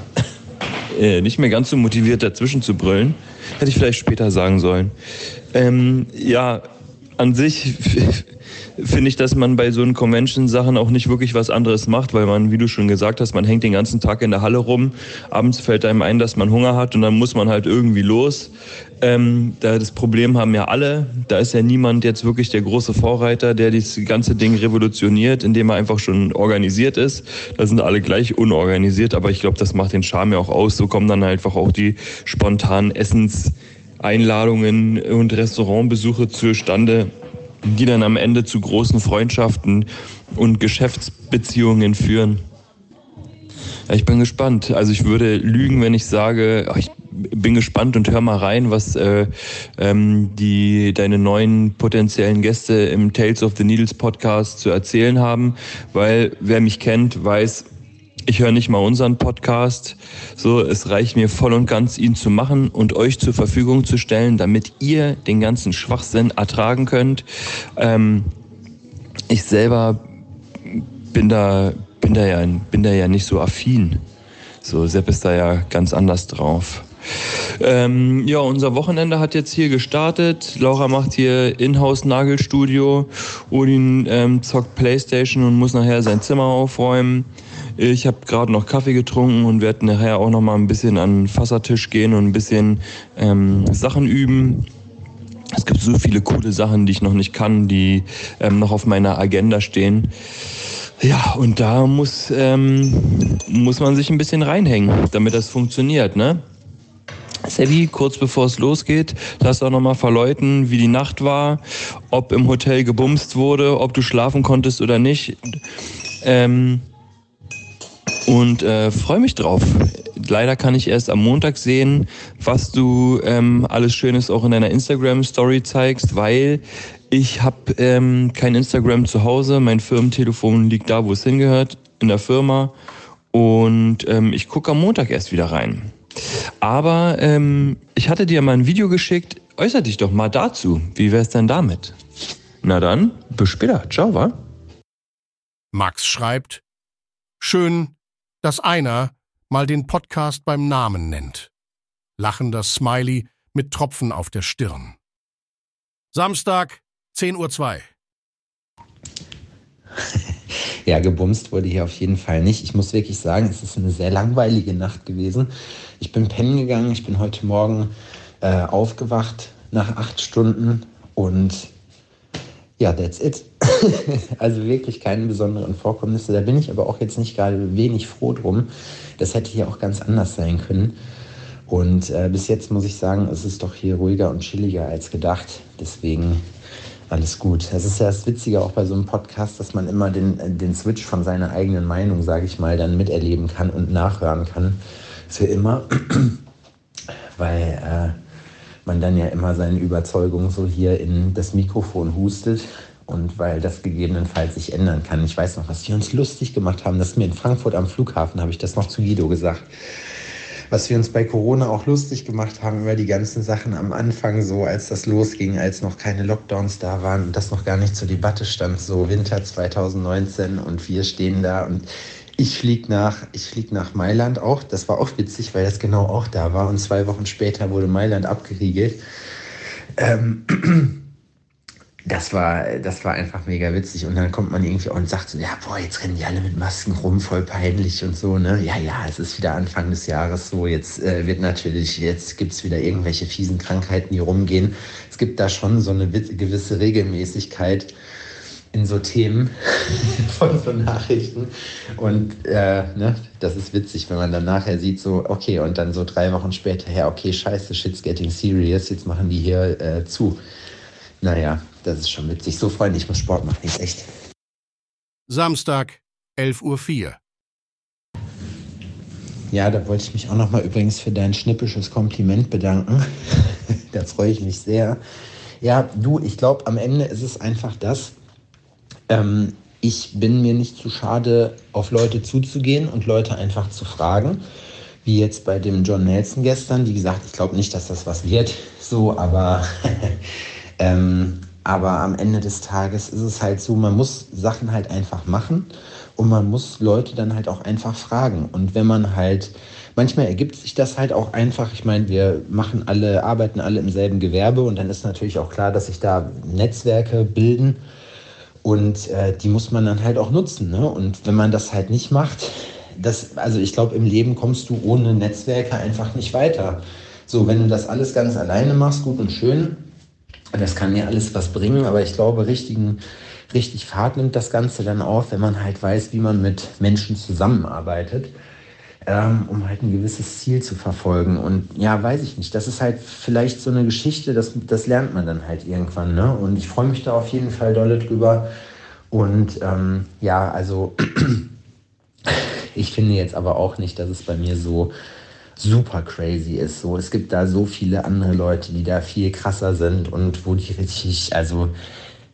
C: äh, nicht mehr ganz so motiviert, dazwischen zu brüllen. Hätte ich vielleicht später sagen sollen. Ähm, ja, an sich finde ich, dass man bei so einen Convention-Sachen auch nicht wirklich was anderes macht, weil man, wie du schon gesagt hast, man hängt den ganzen Tag in der Halle rum. Abends fällt einem ein, dass man Hunger hat und dann muss man halt irgendwie los. Ähm, da das Problem haben ja alle. Da ist ja niemand jetzt wirklich der große Vorreiter, der das ganze Ding revolutioniert, indem er einfach schon organisiert ist. Da sind alle gleich unorganisiert, aber ich glaube, das macht den Charme ja auch aus. So kommen dann einfach auch die spontanen Essens- Einladungen und Restaurantbesuche zustande, die dann am Ende zu großen Freundschaften und Geschäftsbeziehungen führen. Ja, ich bin gespannt. Also ich würde lügen, wenn ich sage, ich bin gespannt und hör mal rein, was äh, ähm, die deine neuen potenziellen Gäste im Tales of the Needles Podcast zu erzählen haben, weil wer mich kennt, weiß, ich höre nicht mal unseren Podcast. So, es reicht mir voll und ganz, ihn zu machen und euch zur Verfügung zu stellen, damit ihr den ganzen Schwachsinn ertragen könnt. Ähm, ich selber bin da, bin da ja, bin da ja nicht so affin. So, Sepp ist da ja ganz anders drauf. Ähm, ja, unser Wochenende hat jetzt hier gestartet. Laura macht hier Inhouse-Nagelstudio. Odin ähm, zockt Playstation und muss nachher sein Zimmer aufräumen. Ich habe gerade noch Kaffee getrunken und werde nachher auch noch mal ein bisschen an den Fassertisch gehen und ein bisschen ähm, Sachen üben. Es gibt so viele coole Sachen, die ich noch nicht kann, die ähm, noch auf meiner Agenda stehen. Ja, und da muss, ähm, muss man sich ein bisschen reinhängen, damit das funktioniert, ne? Sevi, kurz bevor es losgeht, lass doch nochmal verläuten, wie die Nacht war, ob im Hotel gebumst wurde, ob du schlafen konntest oder nicht. Ähm, und äh, freue mich drauf. Leider kann ich erst am Montag sehen, was du ähm, alles Schönes auch in deiner Instagram-Story zeigst, weil ich habe ähm, kein Instagram zu Hause. Mein Firmentelefon liegt da, wo es hingehört, in der Firma. Und ähm, ich gucke am Montag erst wieder rein. Aber ähm, ich hatte dir mal ein Video geschickt. Äußer dich doch mal dazu. Wie wär's denn damit? Na dann, bis später. Ciao, wa?
A: Max schreibt, schön, dass einer mal den Podcast beim Namen nennt. Lachender Smiley mit Tropfen auf der Stirn. Samstag, 10.02 Uhr.
B: Ja, gebumst wurde hier auf jeden Fall nicht. Ich muss wirklich sagen, es ist eine sehr langweilige Nacht gewesen. Ich bin pennen gegangen, ich bin heute Morgen äh, aufgewacht nach acht Stunden und ja, that's it. also wirklich keine besonderen Vorkommnisse. Da bin ich aber auch jetzt nicht gerade wenig froh drum. Das hätte hier auch ganz anders sein können. Und äh, bis jetzt muss ich sagen, es ist doch hier ruhiger und chilliger als gedacht. Deswegen alles gut. Das ist ja das Witzige auch bei so einem Podcast, dass man immer den, den Switch von seiner eigenen Meinung, sage ich mal, dann miterleben kann und nachhören kann. Für immer. Weil äh, man dann ja immer seine Überzeugung so hier in das Mikrofon hustet und weil das gegebenenfalls sich ändern kann. Ich weiß noch, was wir uns lustig gemacht haben, das ist mir in Frankfurt am Flughafen, habe ich das noch zu Guido gesagt. Was wir uns bei Corona auch lustig gemacht haben über die ganzen Sachen am Anfang, so als das losging, als noch keine Lockdowns da waren und das noch gar nicht zur Debatte stand, so Winter 2019 und wir stehen da und ich fliege nach, flieg nach Mailand auch. Das war auch witzig, weil das genau auch da war. Und zwei Wochen später wurde Mailand abgeriegelt. Ähm, das war, das war einfach mega witzig. Und dann kommt man irgendwie und sagt so, ja, boah, jetzt rennen die alle mit Masken rum, voll peinlich und so, ne? Ja, ja, es ist wieder Anfang des Jahres so. Jetzt äh, wird natürlich, jetzt gibt es wieder irgendwelche fiesen Krankheiten, die rumgehen. Es gibt da schon so eine gewisse Regelmäßigkeit in so Themen von so Nachrichten. Und äh, ne, das ist witzig, wenn man dann nachher sieht, so, okay, und dann so drei Wochen später, ja, okay, scheiße, shit's getting serious, jetzt machen die hier äh, zu. Naja, das ist schon witzig. So, Freunde, ich muss Sport machen, ist echt.
A: Samstag, 11.04 Uhr.
B: Ja, da wollte ich mich auch nochmal übrigens für dein schnippisches Kompliment bedanken. da freue ich mich sehr. Ja, du, ich glaube, am Ende ist es einfach das, ähm, ich bin mir nicht zu schade, auf Leute zuzugehen und Leute einfach zu fragen. Wie jetzt bei dem John Nelson gestern. Wie gesagt, ich glaube nicht, dass das was wird. So, aber, ähm, aber am Ende des Tages ist es halt so, man muss Sachen halt einfach machen und man muss Leute dann halt auch einfach fragen. Und wenn man halt, manchmal ergibt sich das halt auch einfach. Ich meine, wir machen alle, arbeiten alle im selben Gewerbe und dann ist natürlich auch klar, dass sich da Netzwerke bilden und äh, die muss man dann halt auch nutzen. Ne? Und wenn man das halt nicht macht, das, also ich glaube, im Leben kommst du ohne Netzwerke einfach nicht weiter. So, wenn du das alles ganz alleine machst, gut und schön, das kann ja alles was bringen, aber ich glaube, richtigen, richtig Fahrt nimmt das Ganze dann auf, wenn man halt weiß, wie man mit Menschen zusammenarbeitet ähm, um halt ein gewisses Ziel zu verfolgen. Und ja, weiß ich nicht. Das ist halt vielleicht so eine Geschichte, das, das lernt man dann halt irgendwann. Ne? Und ich freue mich da auf jeden Fall dolle drüber. Und ähm, ja, also ich finde jetzt aber auch nicht, dass es bei mir so super crazy ist. So, es gibt da so viele andere Leute, die da viel krasser sind und wo die richtig, also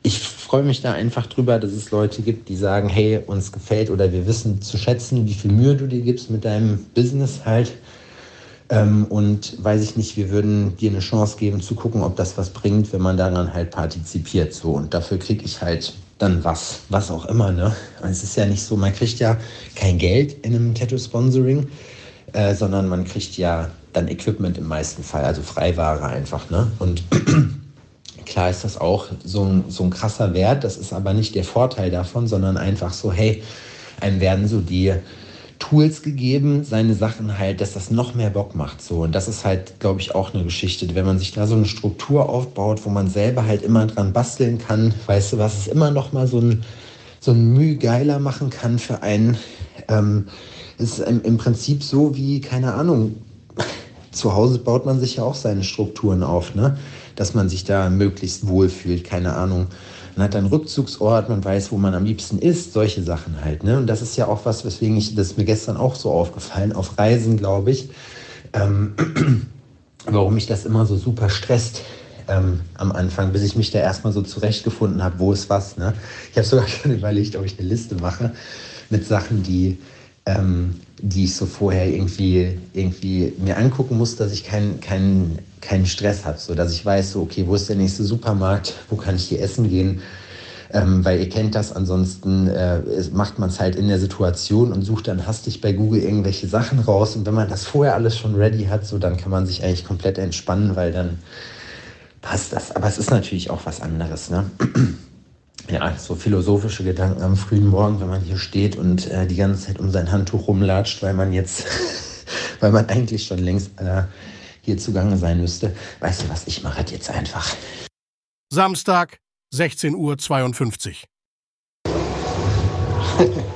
B: ich freue mich da einfach drüber, dass es Leute gibt, die sagen, hey, uns gefällt oder wir wissen zu schätzen, wie viel Mühe du dir gibst mit deinem Business halt. Ähm, und weiß ich nicht, wir würden dir eine Chance geben zu gucken, ob das was bringt, wenn man daran halt partizipiert. So. Und dafür kriege ich halt dann was, was auch immer. Ne? Es ist ja nicht so, man kriegt ja kein Geld in einem Tattoo-Sponsoring, äh, sondern man kriegt ja dann Equipment im meisten Fall, also Freiware einfach. Ne? Und Klar ist das auch so ein, so ein krasser Wert, das ist aber nicht der Vorteil davon, sondern einfach so, hey, einem werden so die Tools gegeben, seine Sachen halt, dass das noch mehr Bock macht. So. Und das ist halt, glaube ich, auch eine Geschichte. Wenn man sich da so eine Struktur aufbaut, wo man selber halt immer dran basteln kann, weißt du, was es immer noch mal so ein, so ein Mühe geiler machen kann für einen, ähm, ist im, im Prinzip so wie, keine Ahnung, zu Hause baut man sich ja auch seine Strukturen auf, ne? dass man sich da möglichst wohlfühlt, keine Ahnung. Man hat einen Rückzugsort, man weiß, wo man am liebsten ist, solche Sachen halt. Ne? Und das ist ja auch was, weswegen ich, das ist mir gestern auch so aufgefallen, auf Reisen, glaube ich, ähm, warum mich das immer so super stresst. Ähm, am Anfang, bis ich mich da erstmal so zurechtgefunden habe, wo ist was. Ne? Ich habe sogar schon überlegt, ob ich eine Liste mache mit Sachen, die, ähm, die ich so vorher irgendwie, irgendwie mir angucken muss, dass ich keinen kein keinen Stress habe, so dass ich weiß, so, okay, wo ist der nächste Supermarkt, wo kann ich hier essen gehen, ähm, weil ihr kennt das, ansonsten äh, macht man es halt in der Situation und sucht dann hastig bei Google irgendwelche Sachen raus und wenn man das vorher alles schon ready hat, so dann kann man sich eigentlich komplett entspannen, weil dann passt das. Aber es ist natürlich auch was anderes, ne? Ja, so philosophische Gedanken am frühen Morgen, wenn man hier steht und äh, die ganze Zeit um sein Handtuch rumlatscht, weil man jetzt, weil man eigentlich schon längst äh, hier zugange sein müsste. Weißt du was, ich mache das jetzt einfach.
A: Samstag, 16.52 Uhr.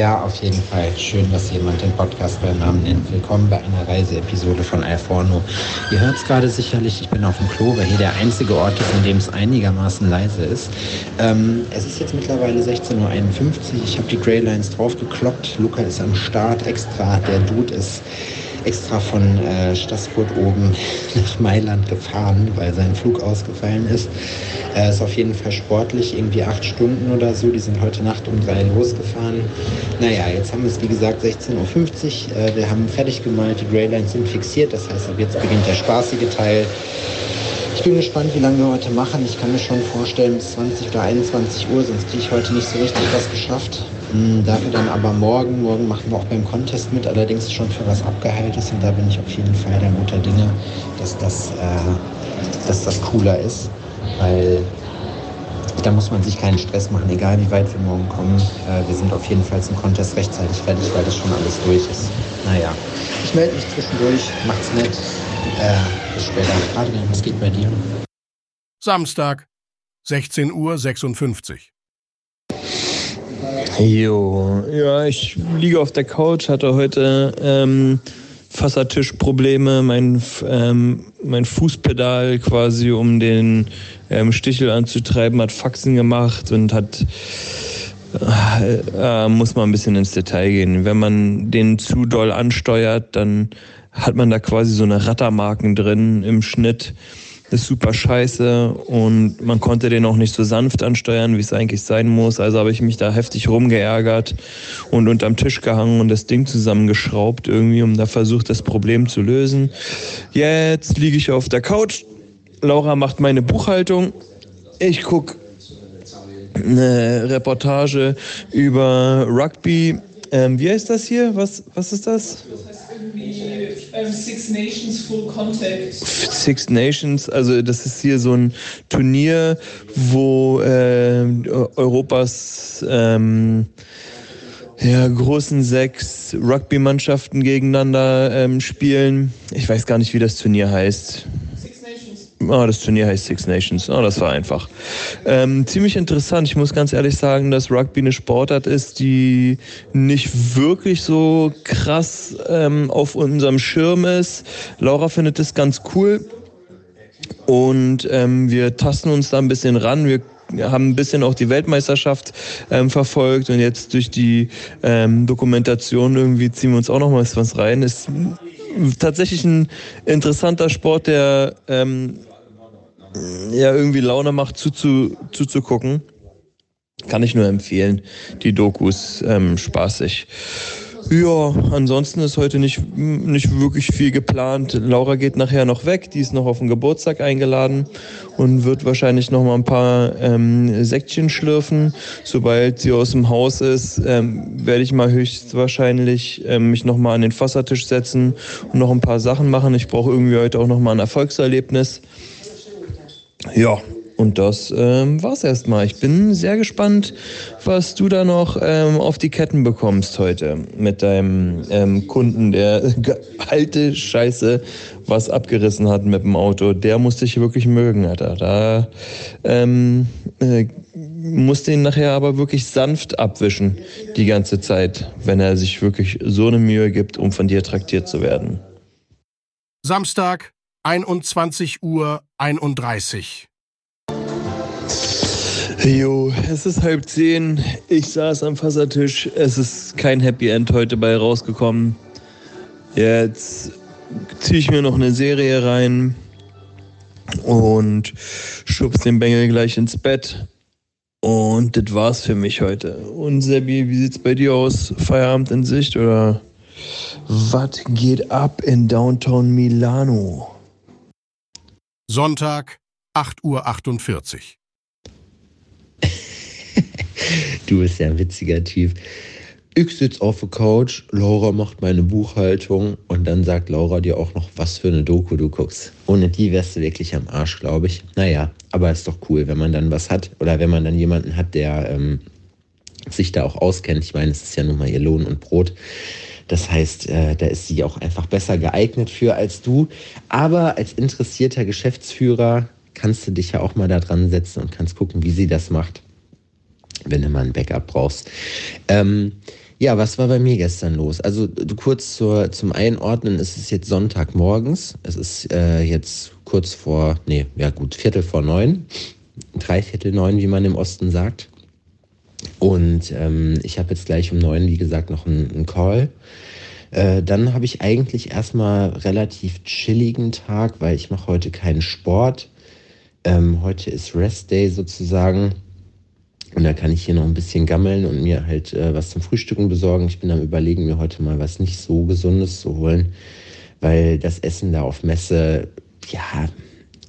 B: ja, auf jeden Fall. Schön, dass jemand den Podcast beim Namen nennt. Willkommen bei einer Reiseepisode von Alforno. Ihr hört es gerade sicherlich, ich bin auf dem Klo, weil hier der einzige Ort ist, in dem es einigermaßen leise ist. Ähm, es ist jetzt mittlerweile 16.51 Uhr. Ich habe die Greylines draufgekloppt. Luca ist am Start extra. Der Dude ist extra von äh, Straßburg oben nach Mailand gefahren, weil sein Flug ausgefallen ist. Er ist auf jeden Fall sportlich, irgendwie acht Stunden oder so. Die sind heute Nacht um drei losgefahren. Naja, jetzt haben wir es wie gesagt 16.50 Uhr. Äh, wir haben fertig gemalt, die Greylines sind fixiert. Das heißt, ab jetzt beginnt der spaßige Teil. Ich bin gespannt, wie lange wir heute machen. Ich kann mir schon vorstellen, bis 20 oder 21 Uhr, sonst kriege ich heute nicht so richtig was geschafft. Hm, dafür dann aber morgen, morgen machen wir auch beim Contest mit, allerdings schon für was Abgeheiltes und da bin ich auf jeden Fall der guter Dinge, dass das, äh, dass das cooler ist, weil da muss man sich keinen Stress machen, egal wie weit wir morgen kommen. Äh, wir sind auf jeden Fall zum Contest rechtzeitig fertig, weil das schon alles durch ist. Naja, ich melde mich zwischendurch, macht's nett. Äh, bis später. Adrian, was geht bei dir?
A: Samstag, 16.56 Uhr.
C: Jo, ja, ich liege auf der Couch, hatte heute ähm, Fassertischprobleme. Mein, ähm, mein Fußpedal quasi, um den ähm, Stichel anzutreiben, hat Faxen gemacht und hat äh, äh, muss man ein bisschen ins Detail gehen. Wenn man den zu doll ansteuert, dann hat man da quasi so eine Rattermarken drin im Schnitt ist super scheiße und man konnte den auch nicht so sanft ansteuern, wie es eigentlich sein muss. Also habe ich mich da heftig rumgeärgert und unterm Tisch gehangen und das Ding zusammengeschraubt irgendwie, um da versucht, das Problem zu lösen. Jetzt liege ich auf der Couch. Laura macht meine Buchhaltung. Ich gucke eine Reportage über Rugby. Ähm, wie heißt das hier? Was, was ist das?
E: ähm, Six Nations Full Contact.
C: Six Nations, also das ist hier so ein Turnier, wo äh, Europas ähm, ja, großen sechs Rugby-Mannschaften gegeneinander ähm, spielen. Ich weiß gar nicht, wie das Turnier heißt. Oh, das Turnier heißt Six Nations. Oh, das war einfach. Ähm, ziemlich interessant. Ich muss ganz ehrlich sagen, dass Rugby eine Sportart ist, die nicht wirklich so krass ähm, auf unserem Schirm ist. Laura findet es ganz cool. Und ähm, wir tasten uns da ein bisschen ran. Wir haben ein bisschen auch die Weltmeisterschaft ähm, verfolgt und jetzt durch die ähm, Dokumentation irgendwie ziehen wir uns auch noch mal was rein. Ist tatsächlich ein interessanter Sport, der ähm, ja irgendwie Laune macht zuzu, zuzugucken. Kann ich nur empfehlen. Die Dokus ähm, spaßig. Ja, ansonsten ist heute nicht, nicht wirklich viel geplant. Laura geht nachher noch weg, die ist noch auf den Geburtstag eingeladen und wird wahrscheinlich noch mal ein paar ähm, Säckchen schlürfen. Sobald sie aus dem Haus ist, ähm, werde ich mal höchstwahrscheinlich ähm, mich noch mal an den Fassertisch setzen und noch ein paar Sachen machen. Ich brauche irgendwie heute auch noch mal ein Erfolgserlebnis. Ja, und das ähm, war's erstmal. Ich bin sehr gespannt, was du da noch ähm, auf die Ketten bekommst heute mit deinem ähm, Kunden, der alte Scheiße was abgerissen hat mit dem Auto. Der musste ich wirklich mögen, Alter. Da ähm, äh, musste ihn nachher aber wirklich sanft abwischen die ganze Zeit, wenn er sich wirklich so eine Mühe gibt, um von dir traktiert zu werden.
A: Samstag, 21 Uhr 31.
C: Jo, es ist halb zehn. Ich saß am Fassertisch. Es ist kein Happy End heute bei rausgekommen. Jetzt ziehe ich mir noch eine Serie rein und schubs den Bengel gleich ins Bett. Und das war's für mich heute. Und Sebi, wie sieht's bei dir aus? Feierabend in Sicht oder was geht ab in Downtown Milano?
A: Sonntag, 8.48 Uhr.
B: du bist ja ein witziger Typ. Ich sitze auf der Couch, Laura macht meine Buchhaltung und dann sagt Laura dir auch noch, was für eine Doku du guckst. Ohne die wärst du wirklich am Arsch, glaube ich. Naja, aber ist doch cool, wenn man dann was hat oder wenn man dann jemanden hat, der ähm, sich da auch auskennt. Ich meine, es ist ja nun mal ihr Lohn und Brot. Das heißt, äh, da ist sie auch einfach besser geeignet für als du. Aber als interessierter Geschäftsführer kannst du dich ja auch mal da dran setzen und kannst gucken, wie sie das macht wenn du mal ein Backup brauchst. Ähm, ja, was war bei mir gestern los? Also kurz zur, zum Einordnen, es ist jetzt Sonntagmorgens, es ist äh, jetzt kurz vor, nee, ja gut, Viertel vor neun, drei Viertel neun, wie man im Osten sagt. Und ähm, ich habe jetzt gleich um neun, wie gesagt, noch einen, einen Call. Äh, dann habe ich eigentlich erstmal relativ chilligen Tag, weil ich mache heute keinen Sport. Ähm, heute ist Rest Day sozusagen. Und da kann ich hier noch ein bisschen gammeln und mir halt äh, was zum Frühstücken besorgen. Ich bin am überlegen, mir heute mal was nicht so Gesundes zu holen, weil das Essen da auf Messe, ja,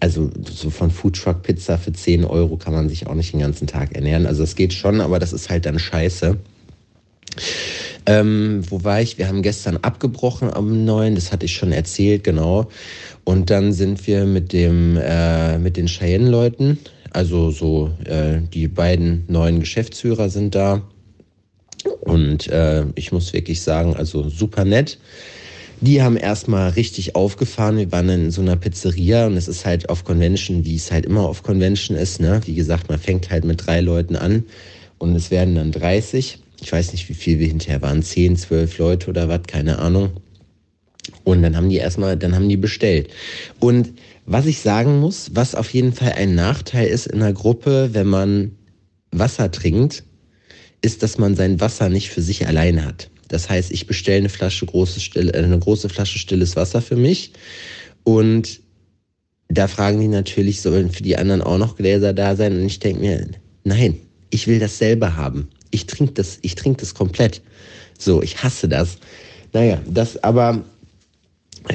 B: also so von Foodtruck Pizza für 10 Euro kann man sich auch nicht den ganzen Tag ernähren. Also es geht schon, aber das ist halt dann scheiße. Ähm, wo war ich? Wir haben gestern abgebrochen am 9, das hatte ich schon erzählt, genau. Und dann sind wir mit dem, äh, mit den Cheyenne-Leuten, also so äh, die beiden neuen Geschäftsführer sind da. Und äh, ich muss wirklich sagen, also super nett. Die haben erstmal richtig aufgefahren. Wir waren in so einer Pizzeria und es ist halt auf Convention, wie es halt immer auf Convention ist. Ne? Wie gesagt, man fängt halt mit drei Leuten an und es werden dann 30. Ich weiß nicht, wie viel wir hinterher waren, 10, 12 Leute oder was, keine Ahnung. Und dann haben die erstmal, dann haben die bestellt. Und was ich sagen muss, was auf jeden Fall ein Nachteil ist in einer Gruppe, wenn man Wasser trinkt, ist, dass man sein Wasser nicht für sich alleine hat. Das heißt, ich bestelle eine Flasche große, still, eine große Flasche stilles Wasser für mich und da fragen die natürlich, sollen für die anderen auch noch Gläser da sein? Und ich denke mir, nein, ich will das selber haben. Ich trinke das, ich trinke das komplett. So, ich hasse das. Naja, das aber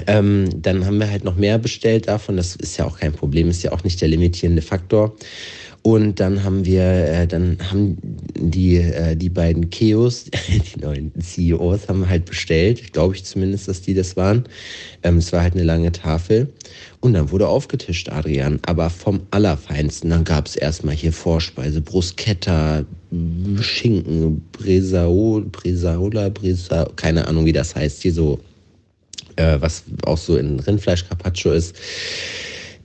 B: ähm, dann haben wir halt noch mehr bestellt davon. Das ist ja auch kein Problem, ist ja auch nicht der limitierende Faktor. Und dann haben wir, äh, dann haben die, äh, die beiden Keos, die neuen CEOs, haben halt bestellt, glaube ich zumindest, dass die das waren. Ähm, es war halt eine lange Tafel. Und dann wurde aufgetischt, Adrian, aber vom Allerfeinsten. Dann gab es erstmal hier Vorspeise, Bruschetta, Schinken, Bresaola, Bresaola, Bresa, keine Ahnung, wie das heißt, hier so äh, was auch so in Rindfleisch Carpaccio ist.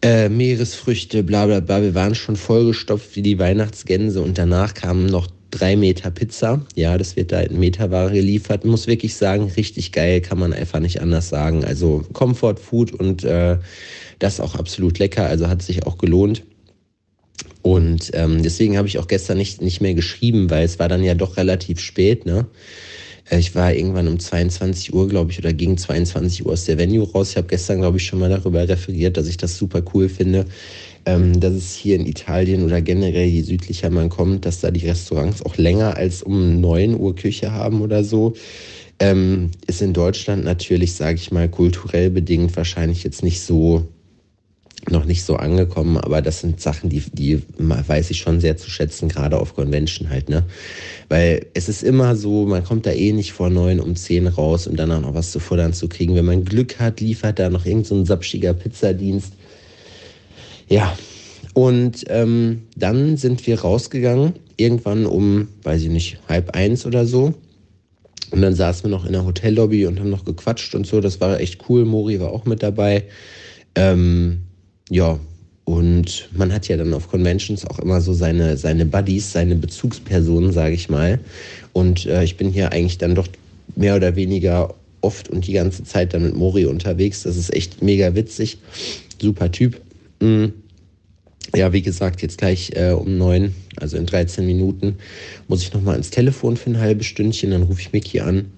B: Äh, Meeresfrüchte, bla bla bla. Wir waren schon vollgestopft wie die Weihnachtsgänse und danach kamen noch drei Meter Pizza. Ja, das wird da in Meterware geliefert. Muss wirklich sagen, richtig geil, kann man einfach nicht anders sagen. Also Comfort Food und äh, das auch absolut lecker, also hat sich auch gelohnt. Und ähm, deswegen habe ich auch gestern nicht, nicht mehr geschrieben, weil es war dann ja doch relativ spät, ne? Äh, ich war irgendwann um 22 Uhr, glaube ich, oder gegen 22 Uhr aus der Venue raus. Ich habe gestern, glaube ich, schon mal darüber referiert, dass ich das super cool finde, ähm, dass es hier in Italien oder generell je südlicher man kommt, dass da die Restaurants auch länger als um 9 Uhr Küche haben oder so. Ähm, ist in Deutschland natürlich, sage ich mal, kulturell bedingt wahrscheinlich jetzt nicht so noch nicht so angekommen, aber das sind Sachen, die, die weiß ich schon sehr zu schätzen, gerade auf Convention halt, ne? Weil es ist immer so, man kommt da eh nicht vor neun um zehn raus, um dann auch noch was zu futtern zu kriegen. Wenn man Glück hat, liefert da noch irgendein so sapschiger Pizzadienst. Ja, und ähm, dann sind wir rausgegangen, irgendwann um, weiß ich nicht, halb eins oder so. Und dann saßen wir noch in der Hotellobby und haben noch gequatscht und so. Das war echt cool. Mori war auch mit dabei. Ähm, ja, und man hat ja dann auf Conventions auch immer so seine, seine Buddies, seine Bezugspersonen, sage ich mal. Und äh, ich bin hier eigentlich dann doch mehr oder weniger oft und die ganze Zeit dann mit Mori unterwegs. Das ist echt mega witzig. Super Typ. Mhm. Ja, wie gesagt, jetzt gleich äh, um neun, also in 13 Minuten, muss ich nochmal ins Telefon für ein halbes Stündchen. Dann rufe ich Mickey an.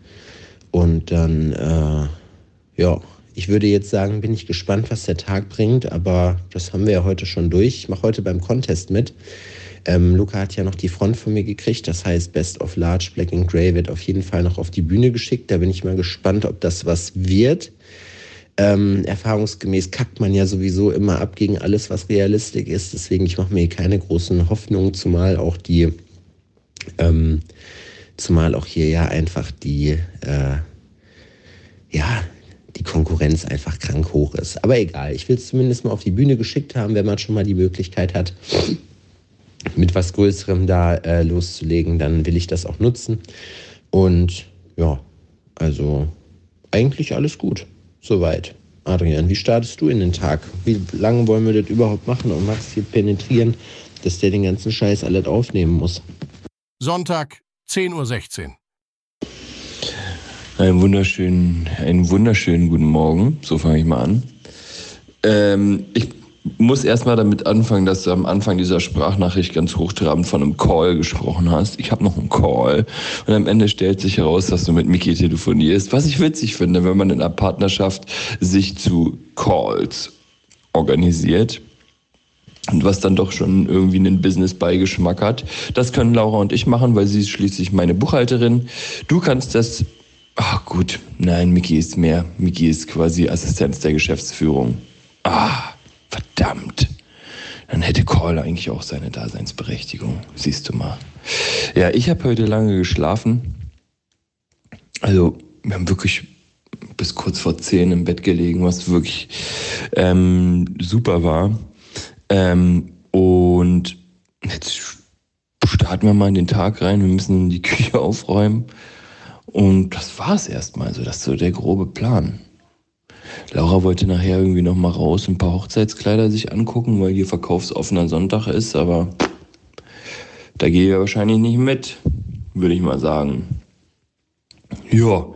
B: Und dann, äh, ja, ich würde jetzt sagen, bin ich gespannt, was der Tag bringt, aber das haben wir ja heute schon durch. Ich mache heute beim Contest mit. Ähm, Luca hat ja noch die Front von mir gekriegt, das heißt Best of Large Black and Grey wird auf jeden Fall noch auf die Bühne geschickt. Da bin ich mal gespannt, ob das was wird. Ähm, erfahrungsgemäß kackt man ja sowieso immer ab gegen alles, was Realistik ist. Deswegen, ich mache mir keine großen Hoffnungen, zumal auch die, ähm, zumal auch hier ja einfach die, äh, ja, die Konkurrenz einfach krank hoch ist. Aber egal, ich will es zumindest mal auf die Bühne geschickt haben, wenn man schon mal die Möglichkeit hat, mit was Größerem da äh, loszulegen, dann will ich das auch nutzen. Und ja, also eigentlich alles gut. Soweit. Adrian, wie startest du in den Tag? Wie lange wollen wir das überhaupt machen und Max hier penetrieren, dass der den ganzen Scheiß alles aufnehmen muss?
A: Sonntag, 10.16 Uhr.
C: Einen wunderschönen, einen wunderschönen guten Morgen. So fange ich mal an. Ähm, ich muss erstmal damit anfangen, dass du am Anfang dieser Sprachnachricht ganz hochtrabend von einem Call gesprochen hast. Ich habe noch einen Call. Und am Ende stellt sich heraus, dass du mit Miki telefonierst. Was ich witzig finde, wenn man in einer Partnerschaft sich zu Calls organisiert. Und was dann doch schon irgendwie einen Business-Beigeschmack hat. Das können Laura und ich machen, weil sie ist schließlich meine Buchhalterin. Du kannst das Ach gut, nein, Miki ist mehr. Miki ist quasi Assistenz der Geschäftsführung. Ah, verdammt. Dann hätte Call eigentlich auch seine Daseinsberechtigung. Siehst du mal. Ja, ich habe heute lange geschlafen. Also, wir haben wirklich bis kurz vor zehn im Bett gelegen, was wirklich ähm, super war. Ähm, und jetzt starten wir mal in den Tag rein. Wir müssen die Küche aufräumen. Und das war es erstmal. So, das ist so der grobe Plan. Laura wollte nachher irgendwie noch mal raus ein paar Hochzeitskleider sich angucken, weil hier verkaufsoffener Sonntag ist, aber da gehe ich wahrscheinlich nicht mit, würde ich mal sagen. Ja,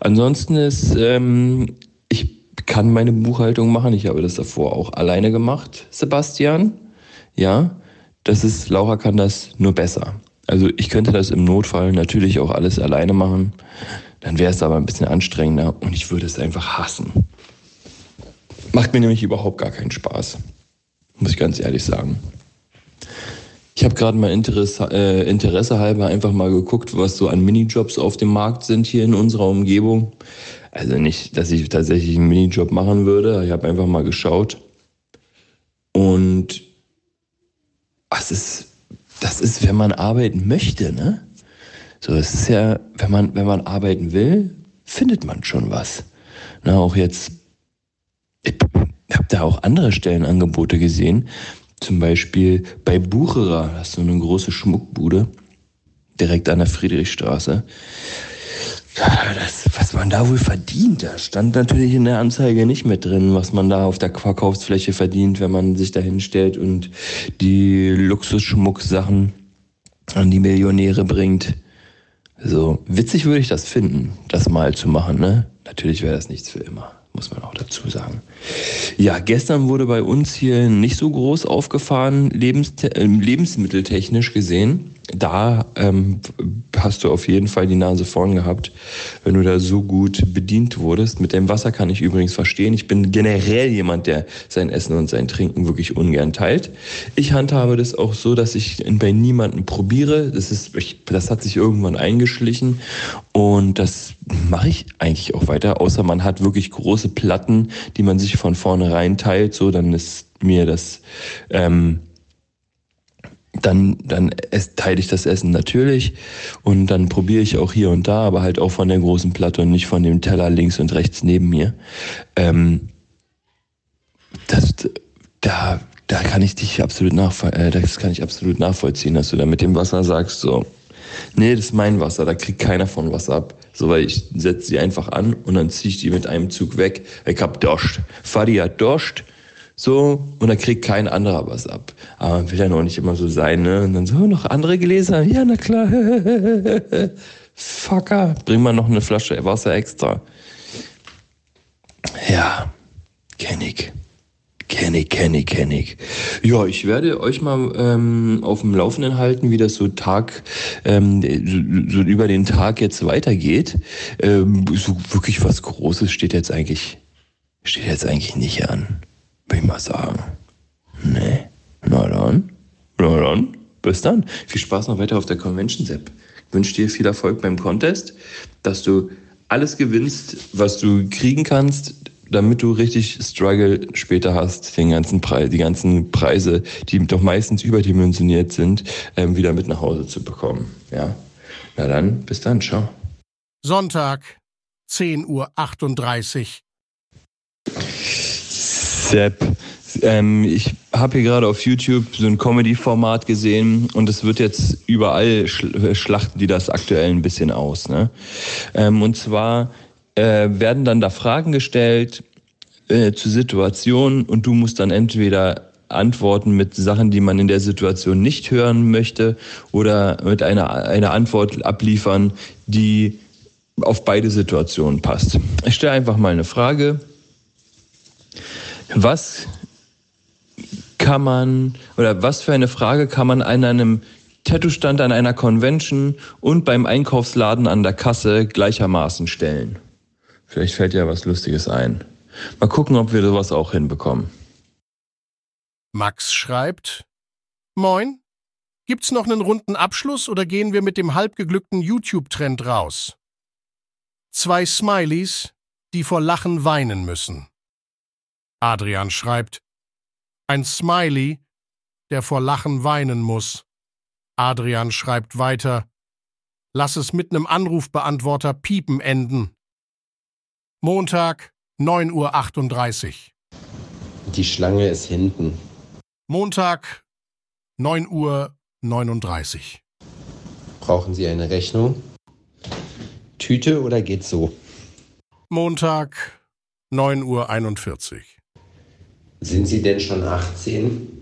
C: ansonsten ist, ähm, ich kann meine Buchhaltung machen. Ich habe das davor auch alleine gemacht, Sebastian. Ja, das ist, Laura kann das nur besser. Also ich könnte das im Notfall natürlich auch alles alleine machen. Dann wäre es aber ein bisschen anstrengender und ich würde es einfach hassen. Macht mir nämlich überhaupt gar keinen Spaß. Muss ich ganz ehrlich sagen. Ich habe gerade mal Interesse, äh, Interesse halber einfach mal geguckt, was so an Minijobs auf dem Markt sind hier in unserer Umgebung. Also nicht, dass ich tatsächlich einen Minijob machen würde. Ich habe einfach mal geschaut. Und es ist das ist, wenn man arbeiten möchte, ne? So, es ist ja, wenn man, wenn man arbeiten will, findet man schon was. Na, auch jetzt, ich habe da auch andere Stellenangebote gesehen. Zum Beispiel bei Bucherer, das ist so eine große Schmuckbude, direkt an der Friedrichstraße. Das, was man da wohl verdient, da stand natürlich in der Anzeige nicht mit drin, was man da auf der Verkaufsfläche verdient, wenn man sich da hinstellt und die Luxusschmucksachen an die Millionäre bringt. So witzig würde ich das finden, das mal zu machen. Ne? Natürlich wäre das nichts für immer, muss man auch dazu sagen. Ja, gestern wurde bei uns hier nicht so groß aufgefahren, lebens äh, lebensmitteltechnisch gesehen. Da ähm, hast du auf jeden Fall die Nase vorn gehabt, wenn du da so gut bedient wurdest. Mit dem Wasser kann ich übrigens verstehen. Ich bin generell jemand, der sein Essen und sein Trinken wirklich ungern teilt. Ich handhabe das auch so, dass ich bei niemandem probiere. Das, ist, ich, das hat sich irgendwann eingeschlichen und das mache ich eigentlich auch weiter, außer man hat wirklich große Platten, die man sich von vornherein teilt. So, dann ist mir das... Ähm, dann, dann teile ich das Essen natürlich und dann probiere ich auch hier und da, aber halt auch von der großen Platte und nicht von dem Teller links und rechts neben mir. Ähm, das, da, da kann ich dich absolut nachvoll äh, das kann ich absolut nachvollziehen, dass du da mit dem Wasser sagst, so, nee, das ist mein Wasser, da kriegt keiner von was ab. So, weil ich setze sie einfach an und dann ziehe ich die mit einem Zug weg. Ich hab Durst. Fadi hat Durst so, und da kriegt kein anderer was ab. Aber man will ja noch nicht immer so sein, ne? Und dann so, noch andere Gläser? Ja, na klar. Fucker, bring mal noch eine Flasche Wasser extra. Ja, kenn ich. Kenn ich, kenn ich, kenn ich. Ja, ich werde euch mal ähm, auf dem Laufenden halten, wie das so Tag, ähm, so, so über den Tag jetzt weitergeht. Ähm, so wirklich was Großes steht jetzt eigentlich, steht jetzt eigentlich nicht an würde ich mal sagen. Nee. Na dann. Na dann. Bis dann. Viel Spaß noch weiter auf der Convention, Sepp. Ich wünsche dir viel Erfolg beim Contest, dass du alles gewinnst, was du kriegen kannst, damit du richtig Struggle später hast, den ganzen Preis, die ganzen Preise, die doch meistens überdimensioniert sind, ähm, wieder mit nach Hause zu bekommen. Ja. Na dann, bis dann, ciao.
A: Sonntag, 10.38 Uhr.
C: Sepp, ähm, ich habe hier gerade auf YouTube so ein Comedy-Format gesehen und es wird jetzt überall schl schlachten die das aktuell ein bisschen aus. Ne? Ähm, und zwar äh, werden dann da Fragen gestellt äh, zu Situationen und du musst dann entweder antworten mit Sachen, die man in der Situation nicht hören möchte oder mit einer, einer Antwort abliefern, die auf beide Situationen passt. Ich stelle einfach mal eine Frage was kann man oder was für eine Frage kann man an einem Tattoo-Stand an einer Convention und beim Einkaufsladen an der Kasse gleichermaßen stellen? Vielleicht fällt ja was Lustiges ein. Mal gucken, ob wir sowas auch hinbekommen.
A: Max schreibt: Moin. Gibt's noch einen runden Abschluss oder gehen wir mit dem halbgeglückten YouTube-Trend raus? Zwei Smileys, die vor Lachen weinen müssen. Adrian schreibt, ein Smiley, der vor Lachen weinen muss. Adrian schreibt weiter, lass es mit nem Anrufbeantworter piepen enden. Montag, 9.38 Uhr.
B: Die Schlange ist hinten.
A: Montag, 9.39 Uhr.
B: Brauchen Sie eine Rechnung? Tüte oder geht's so?
A: Montag, 9.41 Uhr.
B: Sind Sie denn schon 18?